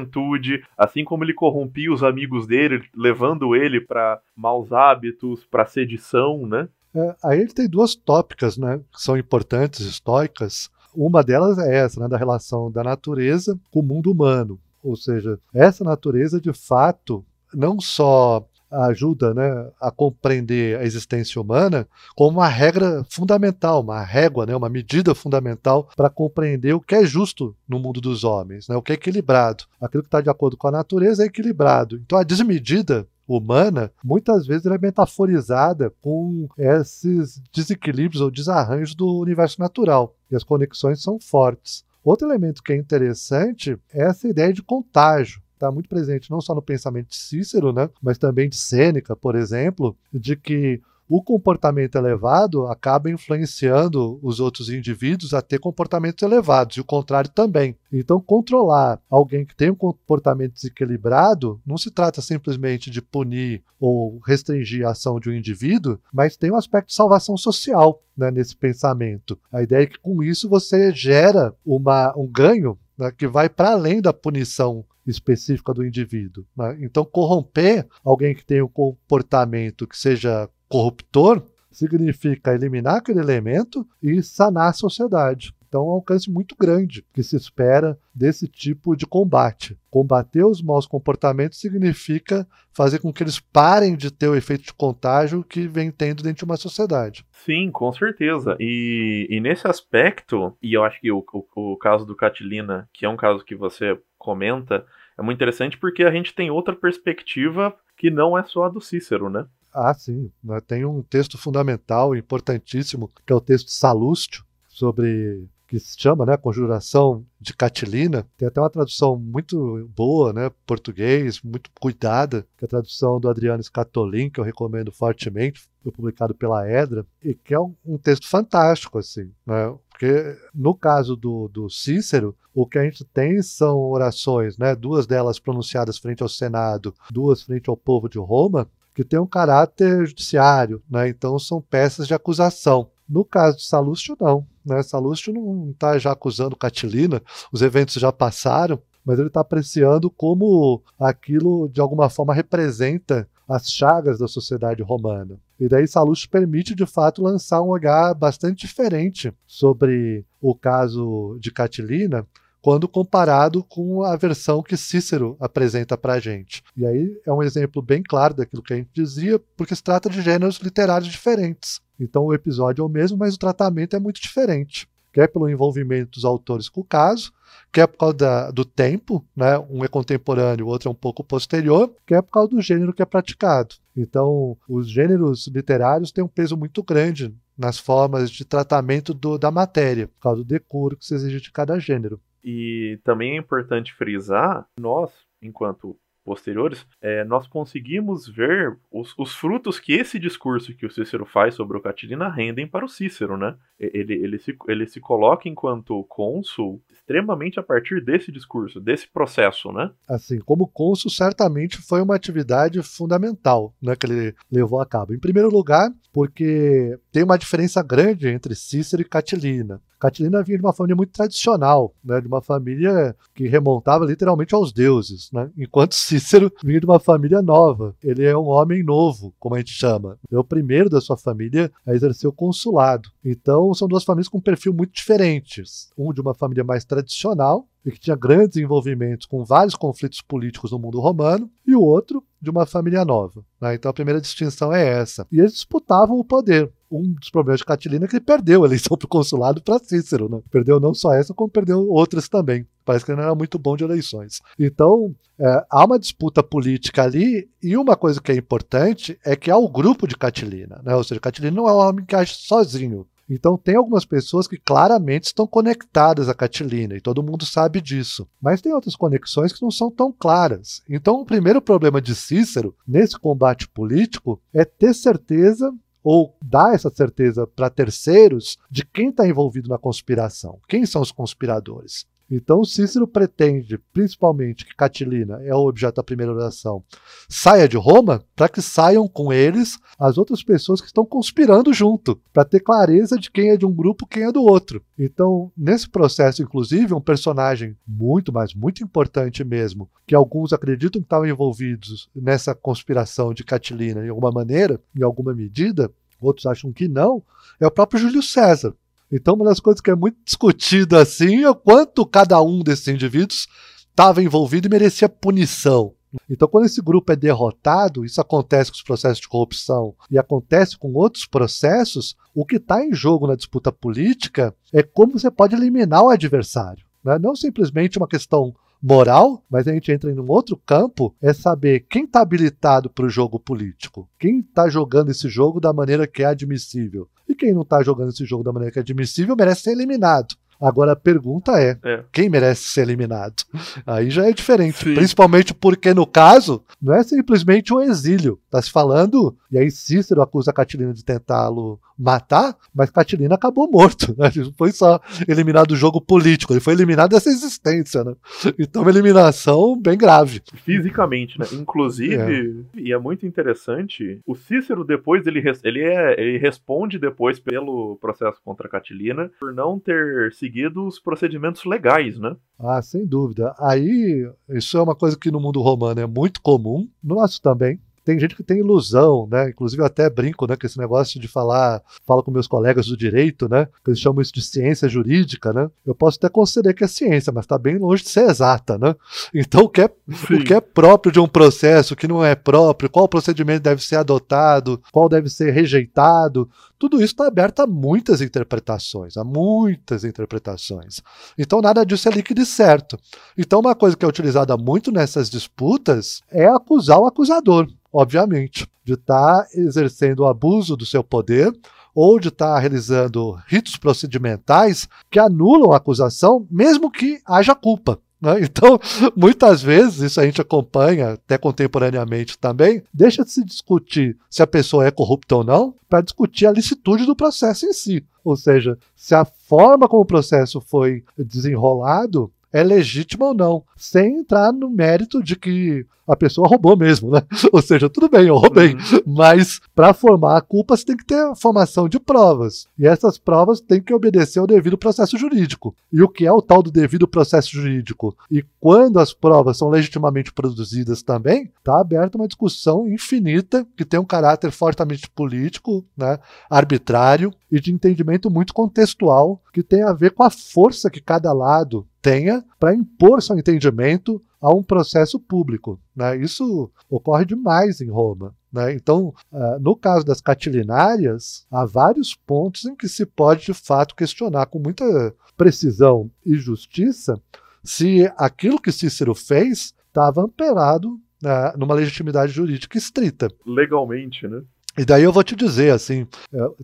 assim como ele corrompia os amigos dele, levando ele para maus hábitos, para sedição, né? É, aí ele tem duas tópicas, né, que são importantes, históricas. Uma delas é essa, né, da relação da natureza com o mundo humano. Ou seja, essa natureza de fato não só ajuda né, a compreender a existência humana como uma regra fundamental, uma régua, né, uma medida fundamental para compreender o que é justo no mundo dos homens, né, o que é equilibrado. Aquilo que está de acordo com a natureza é equilibrado. Então a desmedida humana, muitas vezes é metaforizada com esses desequilíbrios ou desarranjos do universo natural. E as conexões são fortes. Outro elemento que é interessante é essa ideia de contágio está muito presente não só no pensamento de Cícero, né, mas também de Sêneca, por exemplo, de que o comportamento elevado acaba influenciando os outros indivíduos a ter comportamentos elevados, e o contrário também. Então, controlar alguém que tem um comportamento desequilibrado não se trata simplesmente de punir ou restringir a ação de um indivíduo, mas tem um aspecto de salvação social né, nesse pensamento. A ideia é que com isso você gera uma, um ganho né, que vai para além da punição específica do indivíduo. Né? Então, corromper alguém que tem um comportamento que seja corruptor significa eliminar aquele elemento e sanar a sociedade. Então, é um alcance muito grande que se espera desse tipo de combate. Combater os maus comportamentos significa fazer com que eles parem de ter o efeito de contágio que vem tendo dentro de uma sociedade. Sim, com certeza. E, e nesse aspecto, e eu acho que o, o, o caso do Catilina, que é um caso que você comenta, é muito interessante porque a gente tem outra perspectiva que não é só a do Cícero, né? Ah, sim. Né? Tem um texto fundamental, importantíssimo, que é o texto de Salustio, sobre que se chama, né, Conjuração de Catilina. Tem até uma tradução muito boa, né, português, muito cuidada, que é a tradução do Adriano Scatolin, que eu recomendo fortemente, foi publicado pela Edra, e que é um, um texto fantástico, assim, né, porque no caso do, do Cícero, o que a gente tem são orações, né, duas delas pronunciadas frente ao Senado, duas frente ao povo de Roma, que tem um caráter judiciário, né? Então são peças de acusação. No caso de Salustio, não. Né? Salustio não está já acusando Catilina, os eventos já passaram, mas ele está apreciando como aquilo de alguma forma representa as chagas da sociedade romana. E daí Salustio permite de fato lançar um olhar bastante diferente sobre o caso de Catilina, quando comparado com a versão que Cícero apresenta para a gente. E aí é um exemplo bem claro daquilo que a gente dizia, porque se trata de gêneros literários diferentes. Então o episódio é o mesmo, mas o tratamento é muito diferente. Quer pelo envolvimento dos autores com o caso, quer por causa da, do tempo, né? um é contemporâneo, o outro é um pouco posterior, quer por causa do gênero que é praticado. Então, os gêneros literários têm um peso muito grande nas formas de tratamento do, da matéria, por causa do decoro que se exige de cada gênero. E também é importante frisar, nós, enquanto posteriores, é, nós conseguimos ver os, os, frutos que esse discurso que o Cícero faz sobre o Catilina rendem para o Cícero, né? Ele, ele, se, ele se coloca enquanto cônsul extremamente a partir desse discurso, desse processo, né? Assim, como cônsul, certamente foi uma atividade fundamental né, que ele levou a cabo. Em primeiro lugar, porque tem uma diferença grande entre Cícero e Catilina. Catilina vinha de uma família muito tradicional, né, de uma família que remontava literalmente aos deuses, né, enquanto Cícero vinha de uma família nova. Ele é um homem novo, como a gente chama. É o primeiro da sua família a exercer o consulado. Então, são duas famílias com perfil muito diferentes. Um de uma família mais tradicional, e que tinha grandes envolvimentos com vários conflitos políticos no mundo romano, e o outro de uma família nova. Né? Então a primeira distinção é essa. E eles disputavam o poder. Um dos problemas de Catilina é que ele perdeu a eleição para o consulado para Cícero. Né? Perdeu não só essa, como perdeu outras também. Parece que ele não era muito bom de eleições. Então, é, há uma disputa política ali, e uma coisa que é importante é que há o grupo de Catilina. Né? Ou seja, Catilina não é um homem que age sozinho. Então tem algumas pessoas que claramente estão conectadas à Catilina e todo mundo sabe disso. Mas tem outras conexões que não são tão claras. Então o primeiro problema de Cícero nesse combate político é ter certeza ou dar essa certeza para terceiros de quem está envolvido na conspiração, quem são os conspiradores. Então, Cícero pretende, principalmente, que Catilina é o objeto da primeira oração, saia de Roma, para que saiam com eles as outras pessoas que estão conspirando junto, para ter clareza de quem é de um grupo quem é do outro. Então, nesse processo, inclusive, um personagem muito, mas muito importante mesmo, que alguns acreditam que estavam envolvidos nessa conspiração de Catilina de alguma maneira, em alguma medida, outros acham que não, é o próprio Júlio César. Então, uma das coisas que é muito discutida assim é o quanto cada um desses indivíduos estava envolvido e merecia punição. Então, quando esse grupo é derrotado, isso acontece com os processos de corrupção e acontece com outros processos, o que está em jogo na disputa política é como você pode eliminar o adversário. Né? Não simplesmente uma questão moral, mas a gente entra em um outro campo, é saber quem está habilitado para o jogo político, quem está jogando esse jogo da maneira que é admissível. E quem não está jogando esse jogo da maneira que é admissível merece ser eliminado. Agora a pergunta é, é, quem merece ser eliminado? Aí já é diferente, Sim. principalmente porque no caso não é simplesmente um exílio. Está se falando, e aí Cícero acusa a Catilina de tentá-lo matar, mas Catilina acabou morto. Né? Ele não foi só eliminado do jogo político, ele foi eliminado dessa existência. Né? Então, uma eliminação bem grave. Fisicamente, né? Inclusive, é. e é muito interessante, o Cícero depois, ele, ele, é, ele responde depois pelo processo contra Catilina por não ter seguido os procedimentos legais, né? Ah, sem dúvida. Aí, isso é uma coisa que no mundo romano é muito comum, no nosso também. Tem gente que tem ilusão, né? Inclusive eu até brinco, né, com esse negócio de falar, falo com meus colegas do direito, né? Que eles chamam isso de ciência jurídica, né? Eu posso até conceder que é ciência, mas está bem longe de ser exata, né? Então o que, é, o que é próprio de um processo, o que não é próprio, qual procedimento deve ser adotado, qual deve ser rejeitado, tudo isso está aberto a muitas interpretações, a muitas interpretações. Então nada disso é líquido e certo. Então uma coisa que é utilizada muito nessas disputas é acusar o acusador obviamente, de estar tá exercendo o abuso do seu poder ou de estar tá realizando ritos procedimentais que anulam a acusação, mesmo que haja culpa. Né? Então, muitas vezes, isso a gente acompanha até contemporaneamente também, deixa de se discutir se a pessoa é corrupta ou não, para discutir a licitude do processo em si. Ou seja, se a forma como o processo foi desenrolado é legítima ou não, sem entrar no mérito de que a pessoa roubou mesmo, né? Ou seja, tudo bem, eu roubei, uhum. mas para formar a culpa você tem que ter a formação de provas. E essas provas têm que obedecer ao devido processo jurídico. E o que é o tal do devido processo jurídico? E quando as provas são legitimamente produzidas também, está aberta uma discussão infinita que tem um caráter fortemente político, né, arbitrário e de entendimento muito contextual, que tem a ver com a força que cada lado tenha para impor seu entendimento a um processo público. Né? Isso ocorre demais em Roma. Né? Então, uh, no caso das catilinárias, há vários pontos em que se pode de fato questionar com muita precisão e justiça se aquilo que Cícero fez estava amparado uh, numa legitimidade jurídica estrita. Legalmente, né? E daí eu vou te dizer, assim,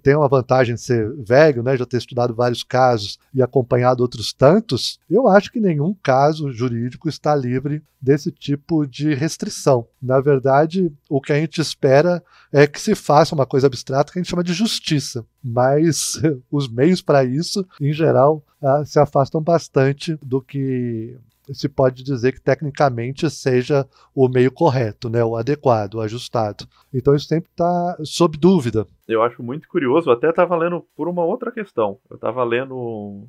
tem uma vantagem de ser velho, né, já ter estudado vários casos e acompanhado outros tantos, eu acho que nenhum caso jurídico está livre desse tipo de restrição. Na verdade, o que a gente espera é que se faça uma coisa abstrata que a gente chama de justiça, mas os meios para isso, em geral, ah, se afastam bastante do que se pode dizer que tecnicamente seja o meio correto, né, o adequado, o ajustado. Então isso sempre está sob dúvida. Eu acho muito curioso, até estava lendo por uma outra questão. Eu estava lendo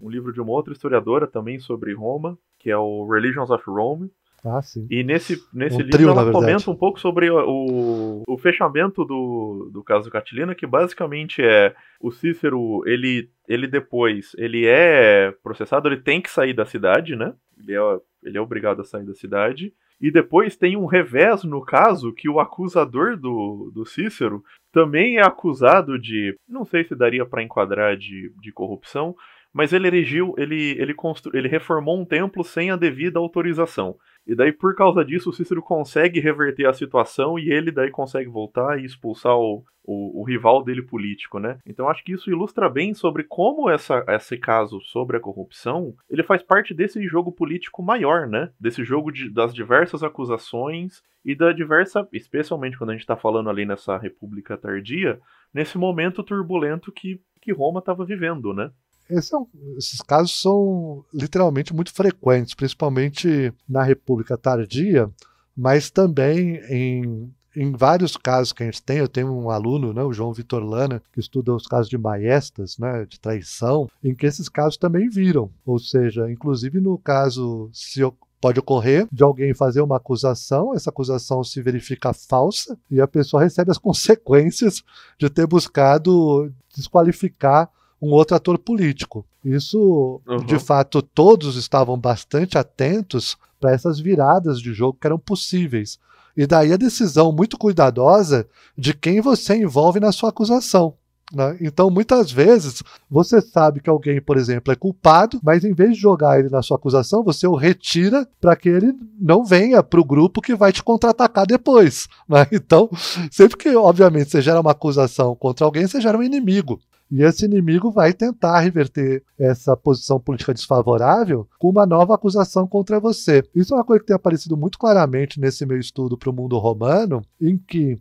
um livro de uma outra historiadora também sobre Roma, que é o Religions of Rome, ah, sim. E nesse, nesse um livro trio, ela comenta um pouco sobre o, o fechamento do, do caso Catilina, que basicamente é o Cícero, ele, ele depois, ele é processado, ele tem que sair da cidade, né? Ele é, ele é obrigado a sair da cidade. E depois tem um revés no caso que o acusador do, do Cícero também é acusado de. Não sei se daria para enquadrar de, de corrupção, mas ele erigiu, ele, ele, constru, ele reformou um templo sem a devida autorização. E daí, por causa disso, o Cícero consegue reverter a situação e ele daí consegue voltar e expulsar o, o, o, rival dele político, né? Então acho que isso ilustra bem sobre como essa, esse caso sobre a corrupção ele faz parte desse jogo político maior, né? Desse jogo de, das diversas acusações e da diversa, especialmente quando a gente está falando ali nessa República Tardia, nesse momento turbulento que, que Roma estava vivendo, né? Esse é um, esses casos são literalmente muito frequentes, principalmente na República Tardia, mas também em, em vários casos que a gente tem. Eu tenho um aluno, né, o João Vitor Lana, que estuda os casos de maestas, né, de traição, em que esses casos também viram. Ou seja, inclusive no caso, se pode ocorrer de alguém fazer uma acusação, essa acusação se verifica falsa e a pessoa recebe as consequências de ter buscado desqualificar um outro ator político. Isso, uhum. de fato, todos estavam bastante atentos para essas viradas de jogo que eram possíveis. E daí a decisão muito cuidadosa de quem você envolve na sua acusação. Né? Então, muitas vezes, você sabe que alguém, por exemplo, é culpado, mas em vez de jogar ele na sua acusação, você o retira para que ele não venha para o grupo que vai te contra-atacar depois. Né? Então, sempre que, obviamente, você gera uma acusação contra alguém, você gera um inimigo. E esse inimigo vai tentar reverter essa posição política desfavorável com uma nova acusação contra você. Isso é uma coisa que tem aparecido muito claramente nesse meu estudo para o mundo romano, em que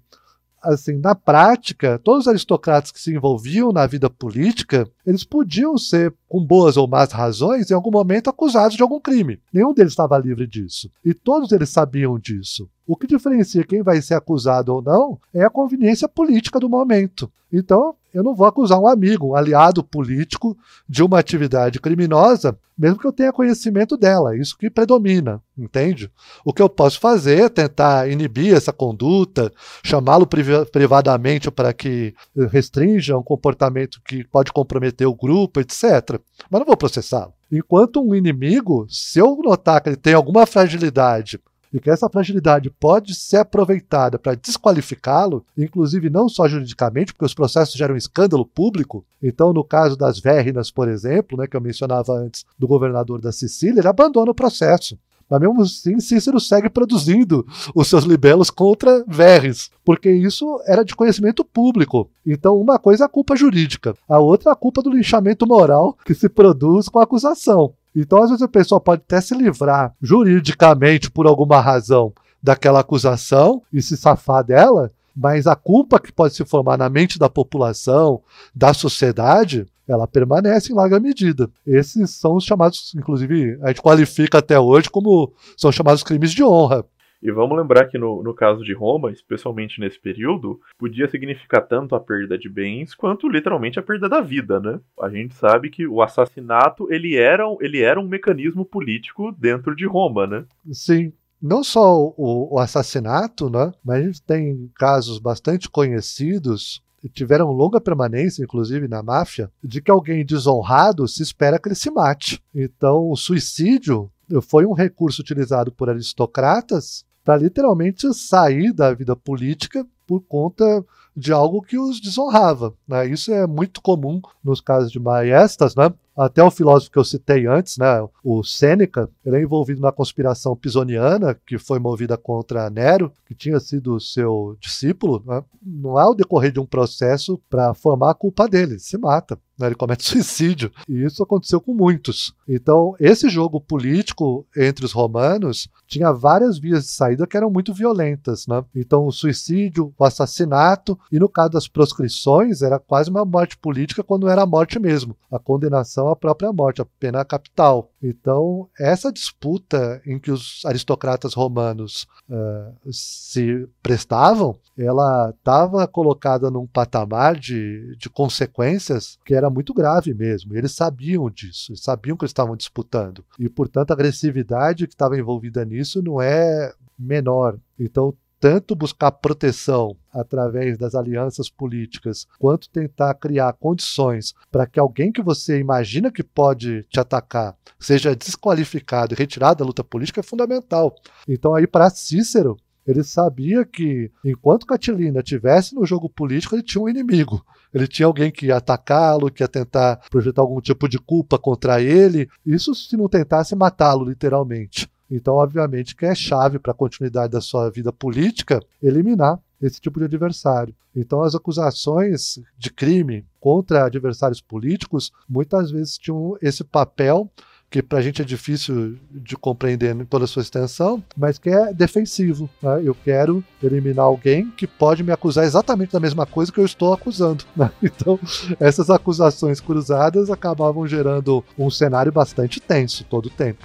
assim, na prática, todos os aristocratas que se envolviam na vida política, eles podiam ser, com boas ou más razões, em algum momento acusados de algum crime. Nenhum deles estava livre disso. E todos eles sabiam disso. O que diferencia quem vai ser acusado ou não é a conveniência política do momento. Então, eu não vou acusar um amigo, um aliado político de uma atividade criminosa, mesmo que eu tenha conhecimento dela. Isso que predomina, entende? O que eu posso fazer é tentar inibir essa conduta, chamá-lo privadamente para que restrinja um comportamento que pode comprometer o grupo, etc. Mas não vou processá-lo. Enquanto um inimigo, se eu notar que ele tem alguma fragilidade e que essa fragilidade pode ser aproveitada para desqualificá-lo, inclusive não só juridicamente, porque os processos geram escândalo público. Então, no caso das Verrinas, por exemplo, né, que eu mencionava antes, do governador da Sicília, ele abandona o processo. Mas mesmo assim, Cícero segue produzindo os seus libelos contra Verres, porque isso era de conhecimento público. Então, uma coisa é a culpa jurídica, a outra é a culpa do linchamento moral que se produz com a acusação. Então, às vezes, a pessoa pode até se livrar juridicamente por alguma razão daquela acusação e se safar dela, mas a culpa que pode se formar na mente da população, da sociedade, ela permanece em larga medida. Esses são os chamados, inclusive, a gente qualifica até hoje como são chamados crimes de honra. E vamos lembrar que no, no caso de Roma, especialmente nesse período, podia significar tanto a perda de bens quanto literalmente a perda da vida, né? A gente sabe que o assassinato ele era, ele era um mecanismo político dentro de Roma, né? Sim, não só o, o, assassinato, né? Mas a gente tem casos bastante conhecidos tiveram longa permanência, inclusive na máfia, de que alguém desonrado se espera que ele se mate. Então, o suicídio foi um recurso utilizado por aristocratas para literalmente sair da vida política por conta de algo que os desonrava. Né? Isso é muito comum nos casos de maestas, né? Até o filósofo que eu citei antes, né, o Sêneca, ele é envolvido na conspiração pisoniana, que foi movida contra Nero, que tinha sido seu discípulo. Né? Não há o decorrer de um processo para formar a culpa dele, ele se mata né, ele comete suicídio. E isso aconteceu com muitos. Então, esse jogo político entre os romanos tinha várias vias de saída que eram muito violentas. Né? Então, o suicídio, o assassinato, e no caso das proscrições, era quase uma morte política quando era a morte mesmo a condenação à própria morte, a pena capital. Então, essa disputa em que os aristocratas romanos uh, se prestavam, ela estava colocada num patamar de, de consequências que era muito grave mesmo. Eles sabiam disso, eles sabiam que eles estavam disputando. E, portanto, a agressividade que estava envolvida nisso não é menor. Então, tanto buscar proteção através das alianças políticas, quanto tentar criar condições para que alguém que você imagina que pode te atacar seja desqualificado e retirado da luta política é fundamental. Então aí para Cícero ele sabia que enquanto Catilina tivesse no jogo político, ele tinha um inimigo. Ele tinha alguém que ia atacá-lo, que ia tentar projetar algum tipo de culpa contra ele. Isso se não tentasse matá-lo, literalmente. Então, obviamente, que é chave para a continuidade da sua vida política eliminar esse tipo de adversário. Então, as acusações de crime contra adversários políticos muitas vezes tinham esse papel que para a gente é difícil de compreender em toda a sua extensão, mas que é defensivo. Né? Eu quero eliminar alguém que pode me acusar exatamente da mesma coisa que eu estou acusando. Né? Então, essas acusações cruzadas acabavam gerando um cenário bastante tenso todo o tempo.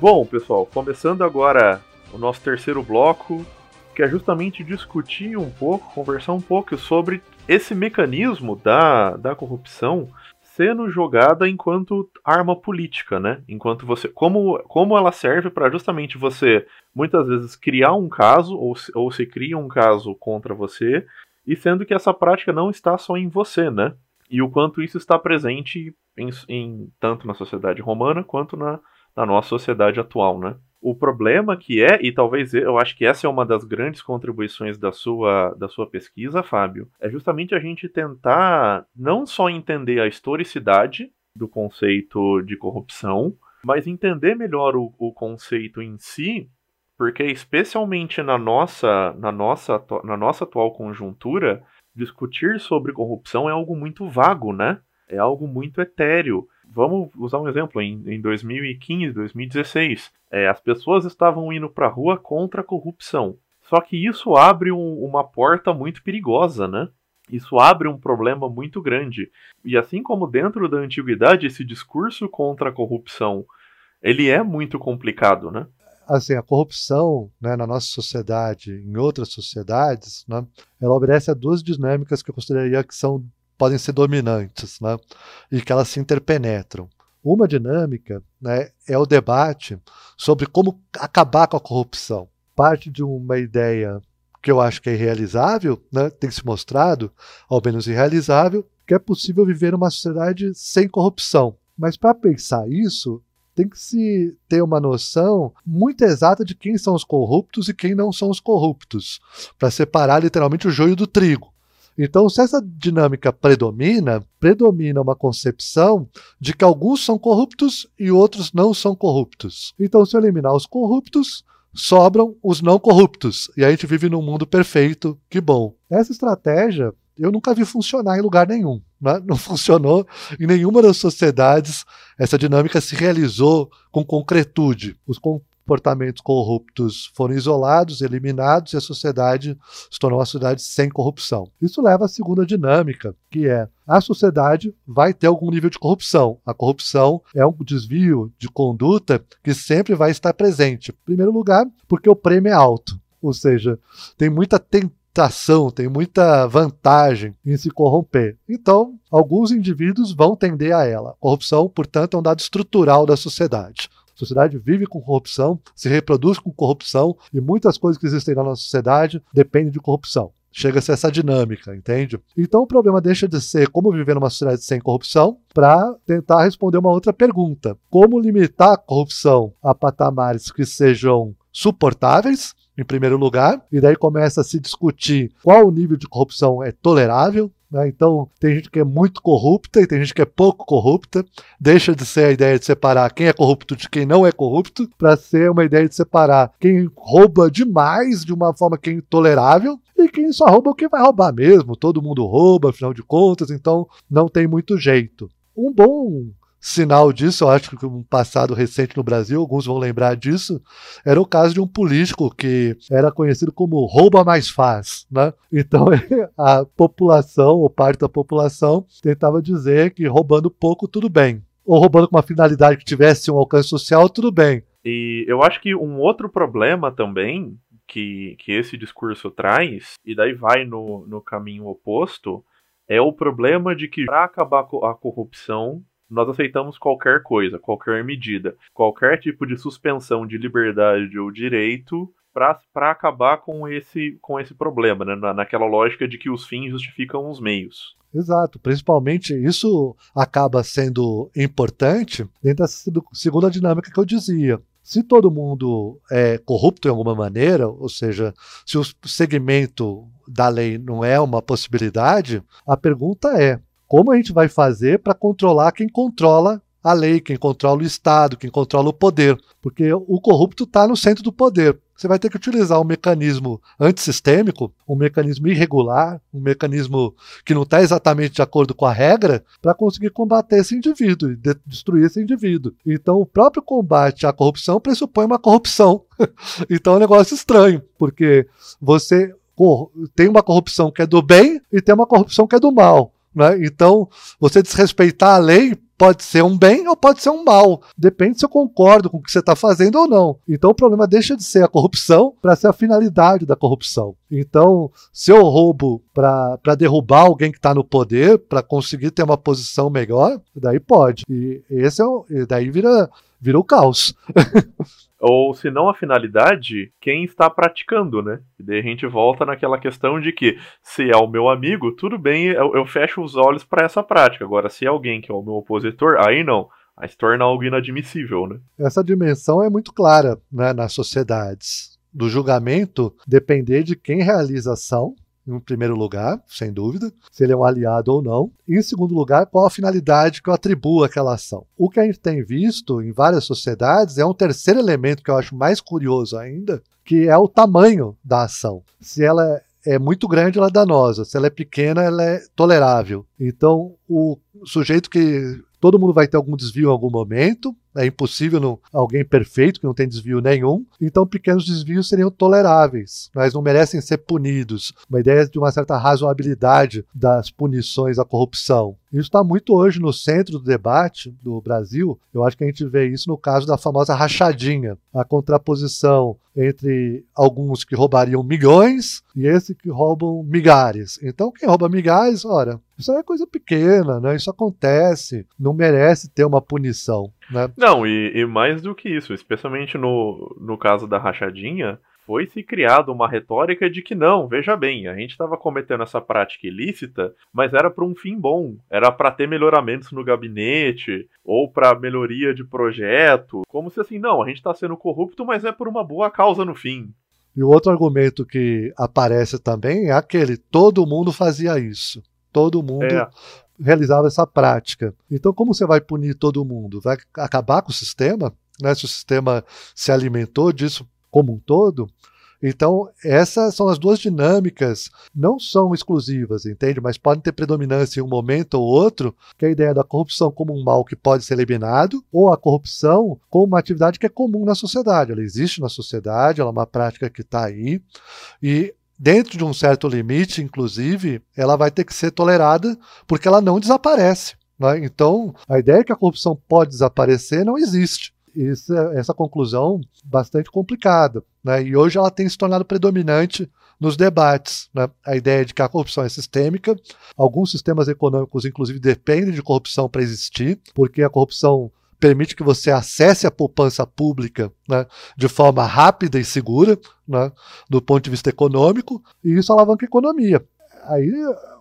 Bom, pessoal, começando agora o nosso terceiro bloco, que é justamente discutir um pouco, conversar um pouco sobre esse mecanismo da, da corrupção sendo jogada enquanto arma política, né? Enquanto você. Como, como ela serve para justamente você, muitas vezes, criar um caso, ou, ou se cria um caso contra você, e sendo que essa prática não está só em você, né? E o quanto isso está presente em, em tanto na sociedade romana quanto na, na nossa sociedade atual, né? O problema que é, e talvez eu acho que essa é uma das grandes contribuições da sua, da sua pesquisa, Fábio, é justamente a gente tentar não só entender a historicidade do conceito de corrupção, mas entender melhor o, o conceito em si, porque especialmente na nossa, na, nossa, na nossa atual conjuntura, discutir sobre corrupção é algo muito vago, né? É algo muito etéreo vamos usar um exemplo, em, em 2015, 2016, é, as pessoas estavam indo para a rua contra a corrupção. Só que isso abre um, uma porta muito perigosa, né? Isso abre um problema muito grande. E assim como dentro da antiguidade esse discurso contra a corrupção, ele é muito complicado, né? Assim, a corrupção né, na nossa sociedade, em outras sociedades, né, ela obedece a duas dinâmicas que eu consideraria que são podem ser dominantes né, e que elas se interpenetram. Uma dinâmica né, é o debate sobre como acabar com a corrupção. Parte de uma ideia que eu acho que é irrealizável, né, tem se mostrado, ao menos irrealizável, que é possível viver uma sociedade sem corrupção. Mas para pensar isso, tem que se ter uma noção muito exata de quem são os corruptos e quem não são os corruptos, para separar literalmente o joio do trigo. Então, se essa dinâmica predomina, predomina uma concepção de que alguns são corruptos e outros não são corruptos. Então, se eu eliminar os corruptos, sobram os não corruptos. E a gente vive num mundo perfeito, que bom. Essa estratégia eu nunca vi funcionar em lugar nenhum. Né? Não funcionou em nenhuma das sociedades. Essa dinâmica se realizou com concretude. Os, comportamentos corruptos foram isolados, eliminados e a sociedade se tornou uma sociedade sem corrupção. Isso leva à segunda dinâmica, que é a sociedade vai ter algum nível de corrupção. A corrupção é um desvio de conduta que sempre vai estar presente. Em primeiro lugar, porque o prêmio é alto, ou seja, tem muita tentação, tem muita vantagem em se corromper. Então, alguns indivíduos vão tender a ela. Corrupção, portanto, é um dado estrutural da sociedade. Sociedade vive com corrupção, se reproduz com corrupção e muitas coisas que existem na nossa sociedade dependem de corrupção. Chega-se a essa dinâmica, entende? Então o problema deixa de ser como viver numa sociedade sem corrupção para tentar responder uma outra pergunta: como limitar a corrupção a patamares que sejam suportáveis em primeiro lugar, e daí começa a se discutir qual o nível de corrupção é tolerável. Né? Então, tem gente que é muito corrupta e tem gente que é pouco corrupta. Deixa de ser a ideia de separar quem é corrupto de quem não é corrupto, para ser uma ideia de separar quem rouba demais de uma forma que é intolerável e quem só rouba o que vai roubar mesmo. Todo mundo rouba, afinal de contas, então não tem muito jeito. Um bom sinal disso, eu acho que um passado recente no Brasil, alguns vão lembrar disso, era o caso de um político que era conhecido como rouba mais faz, né? Então a população, ou parte da população, tentava dizer que roubando pouco tudo bem, ou roubando com uma finalidade que tivesse um alcance social, tudo bem. E eu acho que um outro problema também que, que esse discurso traz, e daí vai no, no caminho oposto, é o problema de que para acabar a corrupção nós aceitamos qualquer coisa, qualquer medida, qualquer tipo de suspensão de liberdade ou direito para acabar com esse, com esse problema, né? Na, naquela lógica de que os fins justificam os meios. Exato, principalmente isso acaba sendo importante dentro dessa segunda dinâmica que eu dizia. Se todo mundo é corrupto em alguma maneira, ou seja, se o segmento da lei não é uma possibilidade, a pergunta é: como a gente vai fazer para controlar quem controla a lei, quem controla o Estado, quem controla o poder? Porque o corrupto está no centro do poder. Você vai ter que utilizar um mecanismo antissistêmico, um mecanismo irregular, um mecanismo que não está exatamente de acordo com a regra, para conseguir combater esse indivíduo e de destruir esse indivíduo. Então, o próprio combate à corrupção pressupõe uma corrupção. então, é um negócio estranho, porque você tem uma corrupção que é do bem e tem uma corrupção que é do mal. Né? Então, você desrespeitar a lei pode ser um bem ou pode ser um mal. Depende se eu concordo com o que você está fazendo ou não. Então, o problema deixa de ser a corrupção para ser a finalidade da corrupção. Então, se eu roubo para derrubar alguém que está no poder, para conseguir ter uma posição melhor, daí pode. E esse é o, daí vira, vira o caos. ou se não a finalidade, quem está praticando, né? E daí a gente volta naquela questão de que se é o meu amigo, tudo bem, eu, eu fecho os olhos para essa prática. Agora, se é alguém que é o meu opositor, aí não. Aí se torna algo inadmissível, né? Essa dimensão é muito clara né, nas sociedades. Do julgamento depender de quem realiza a ação em primeiro lugar, sem dúvida, se ele é um aliado ou não. E, em segundo lugar, qual a finalidade que eu atribuo àquela ação. O que a gente tem visto em várias sociedades é um terceiro elemento que eu acho mais curioso ainda, que é o tamanho da ação. Se ela é muito grande, ela é danosa. Se ela é pequena, ela é tolerável. Então, o sujeito que todo mundo vai ter algum desvio em algum momento, é impossível não, alguém perfeito que não tem desvio nenhum. Então, pequenos desvios seriam toleráveis, mas não merecem ser punidos. Uma ideia de uma certa razoabilidade das punições à corrupção. Isso está muito hoje no centro do debate do Brasil. Eu acho que a gente vê isso no caso da famosa rachadinha a contraposição entre alguns que roubariam milhões e esse que roubam migares. Então, quem rouba migares, ora, isso é coisa pequena, né? Isso acontece, não merece ter uma punição. Né? Não, e, e, mais do que isso, especialmente no, no caso da rachadinha, foi se criada uma retórica de que não, veja bem, a gente estava cometendo essa prática ilícita, mas era para um fim bom, era para ter melhoramentos no gabinete ou para melhoria de projeto, como se assim, não, a gente está sendo corrupto, mas é por uma boa causa no fim. E o outro argumento que aparece também é aquele: todo mundo fazia isso. Todo mundo é realizava essa prática. Então, como você vai punir todo mundo? Vai acabar com o sistema? Né? Se o sistema se alimentou disso como um todo? Então, essas são as duas dinâmicas, não são exclusivas, entende? Mas podem ter predominância em um momento ou outro, que é a ideia da corrupção como um mal que pode ser eliminado, ou a corrupção como uma atividade que é comum na sociedade. Ela existe na sociedade, ela é uma prática que está aí, e dentro de um certo limite, inclusive, ela vai ter que ser tolerada porque ela não desaparece. Né? Então, a ideia que a corrupção pode desaparecer não existe. É, essa conclusão bastante complicada. Né? E hoje ela tem se tornado predominante nos debates. Né? A ideia de que a corrupção é sistêmica, alguns sistemas econômicos, inclusive, dependem de corrupção para existir, porque a corrupção permite que você acesse a poupança pública né, de forma rápida e segura, né, do ponto de vista econômico, e isso alavanca a economia. Aí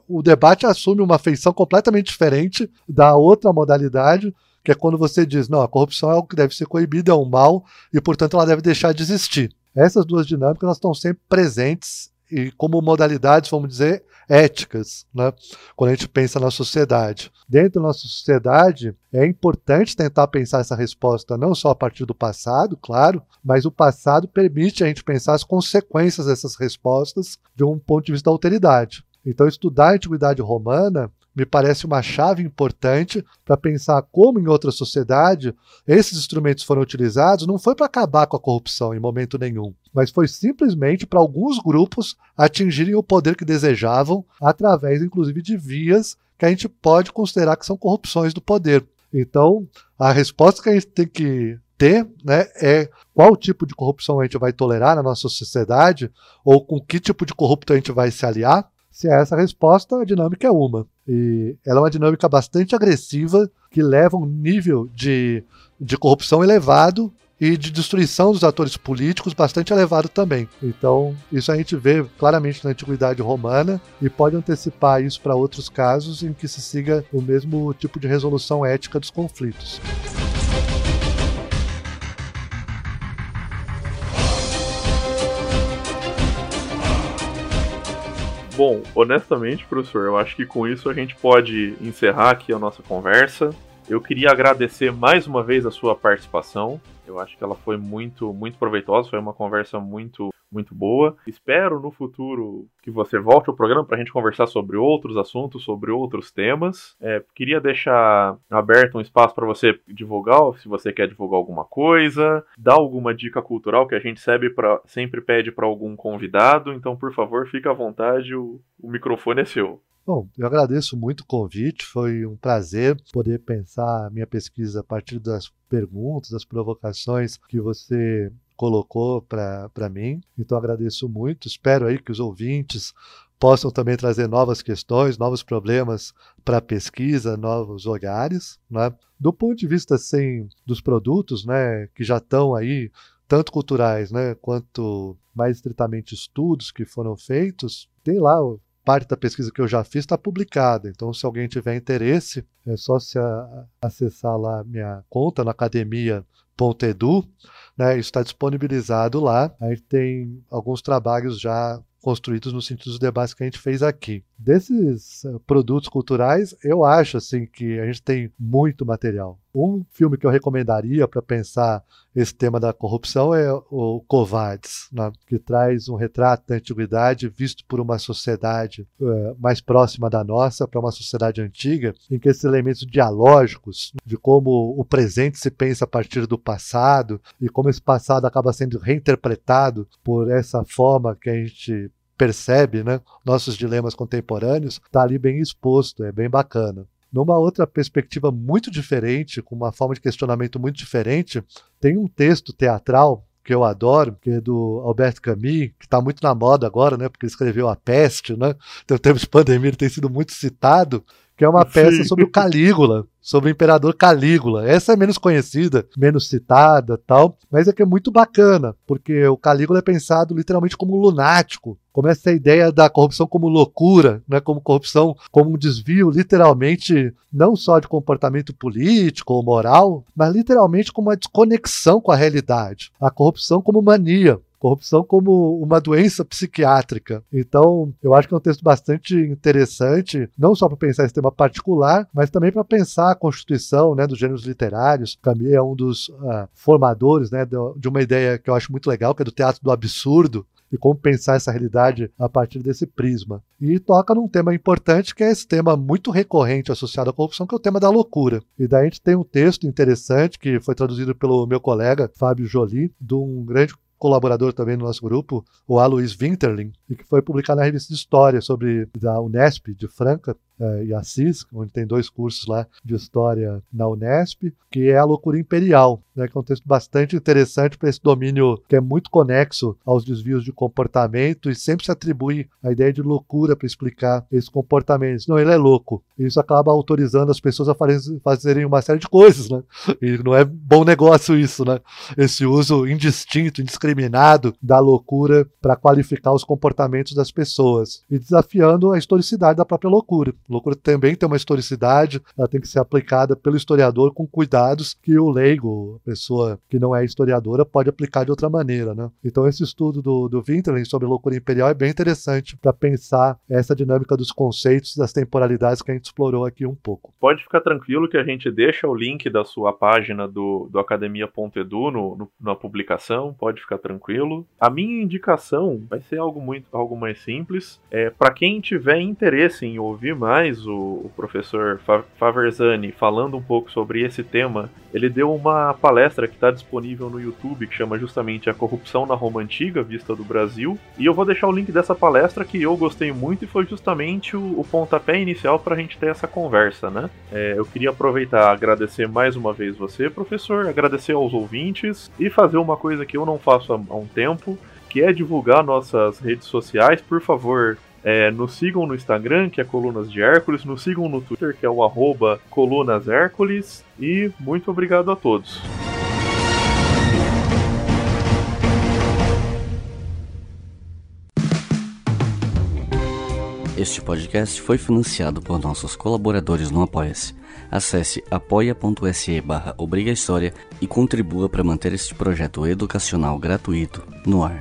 o debate assume uma feição completamente diferente da outra modalidade, que é quando você diz, não, a corrupção é algo que deve ser coibido, é um mal, e portanto ela deve deixar de existir. Essas duas dinâmicas elas estão sempre presentes e como modalidades, vamos dizer, éticas, né? quando a gente pensa na sociedade. Dentro da nossa sociedade, é importante tentar pensar essa resposta não só a partir do passado, claro, mas o passado permite a gente pensar as consequências dessas respostas de um ponto de vista da alteridade. Então, estudar a antiguidade romana me parece uma chave importante para pensar como em outra sociedade esses instrumentos foram utilizados. Não foi para acabar com a corrupção em momento nenhum, mas foi simplesmente para alguns grupos atingirem o poder que desejavam, através inclusive de vias que a gente pode considerar que são corrupções do poder. Então, a resposta que a gente tem que ter né, é qual tipo de corrupção a gente vai tolerar na nossa sociedade, ou com que tipo de corrupto a gente vai se aliar. Se é essa a resposta, a dinâmica é uma. E ela é uma dinâmica bastante agressiva, que leva um nível de, de corrupção elevado e de destruição dos atores políticos bastante elevado também. Então, isso a gente vê claramente na antiguidade romana e pode antecipar isso para outros casos em que se siga o mesmo tipo de resolução ética dos conflitos. Bom, honestamente, professor, eu acho que com isso a gente pode encerrar aqui a nossa conversa. Eu queria agradecer mais uma vez a sua participação. Eu acho que ela foi muito, muito proveitosa, foi uma conversa muito, muito boa. Espero no futuro que você volte ao programa para a gente conversar sobre outros assuntos, sobre outros temas. É, queria deixar aberto um espaço para você divulgar, se você quer divulgar alguma coisa, dar alguma dica cultural que a gente sempre, pra, sempre pede para algum convidado. Então, por favor, fique à vontade, o, o microfone é seu. Bom, eu agradeço muito o convite, foi um prazer poder pensar a minha pesquisa a partir das perguntas, das provocações que você colocou para mim. Então agradeço muito, espero aí que os ouvintes possam também trazer novas questões, novos problemas para a pesquisa, novos olhares. Né? Do ponto de vista assim, dos produtos né, que já estão aí, tanto culturais né, quanto mais estritamente estudos que foram feitos, tem lá parte da pesquisa que eu já fiz está publicada. Então, se alguém tiver interesse, é só se a, acessar lá minha conta na academia.edu, né? Está disponibilizado lá. Aí tem alguns trabalhos já construídos no sentido dos debates que a gente fez aqui. Desses uh, produtos culturais, eu acho assim que a gente tem muito material. Um filme que eu recomendaria para pensar esse tema da corrupção é o Covardes, né? que traz um retrato da antiguidade visto por uma sociedade uh, mais próxima da nossa, para uma sociedade antiga, em que esses elementos dialógicos, de como o presente se pensa a partir do passado e como esse passado acaba sendo reinterpretado por essa forma que a gente percebe, né, nossos dilemas contemporâneos, está ali bem exposto, é bem bacana. Numa outra perspectiva muito diferente, com uma forma de questionamento muito diferente, tem um texto teatral que eu adoro, que é do Albert Camus, que está muito na moda agora, né? Porque ele escreveu A Peste, né? Então, em termos de pandemia, ele tem sido muito citado, que é uma peça sobre o Calígula, sobre o imperador Calígula. Essa é menos conhecida, menos citada, tal, mas é que é muito bacana, porque o Calígula é pensado literalmente como lunático, como essa ideia da corrupção como loucura, né, como corrupção como um desvio literalmente não só de comportamento político ou moral, mas literalmente como uma desconexão com a realidade. A corrupção como mania, corrupção como uma doença psiquiátrica. Então, eu acho que é um texto bastante interessante, não só para pensar esse tema particular, mas também para pensar a constituição né, dos gêneros literários. Camille é um dos uh, formadores né, de uma ideia que eu acho muito legal, que é do teatro do absurdo, e como pensar essa realidade a partir desse prisma. E toca num tema importante que é esse tema muito recorrente associado à corrupção, que é o tema da loucura. E daí a gente tem um texto interessante que foi traduzido pelo meu colega Fábio Joly, de um grande colaborador também no nosso grupo, o Alois Winterling, que foi publicado na revista de História sobre da Unesp de Franca, uh, e Assis, onde tem dois cursos lá de história na Unesp, que é a loucura imperial, né, que é um texto bastante interessante para esse domínio que é muito conexo aos desvios de comportamento e sempre se atribui a ideia de loucura para explicar esses comportamentos. Não, ele é louco. Isso acaba autorizando as pessoas a fazerem uma série de coisas, né? E não é bom negócio isso, né? Esse uso indistinto, indiscriminado da loucura para qualificar os comportamentos das pessoas e desafiando a historicidade da própria loucura. Loucura também tem uma historicidade, ela tem que ser aplicada pelo historiador com cuidados que o leigo, a pessoa que não é historiadora, pode aplicar de outra maneira. Né? Então, esse estudo do, do Winterlin sobre loucura imperial é bem interessante para pensar essa dinâmica dos conceitos, das temporalidades que a gente explorou aqui um pouco. Pode ficar tranquilo que a gente deixa o link da sua página do, do academia.edu no, no, na publicação, pode ficar tranquilo. A minha indicação vai ser algo muito algo mais simples. É, para quem tiver interesse em ouvir mais o, o professor Faverzani falando um pouco sobre esse tema, ele deu uma palestra que está disponível no YouTube que chama justamente A Corrupção na Roma Antiga, Vista do Brasil. E eu vou deixar o link dessa palestra que eu gostei muito e foi justamente o, o pontapé inicial para a gente ter essa conversa, né? É, eu queria aproveitar agradecer mais uma vez você, professor, agradecer aos ouvintes e fazer uma coisa que eu não faço há, há um tempo, que é divulgar nossas redes sociais. Por favor, é, nos sigam no Instagram, que é Colunas de Hércules, nos sigam no Twitter, que é o arroba Colunas Hércules, e muito obrigado a todos. Este podcast foi financiado por nossos colaboradores no Apoia-se. Acesse apoia.se barra e contribua para manter este projeto educacional gratuito no ar.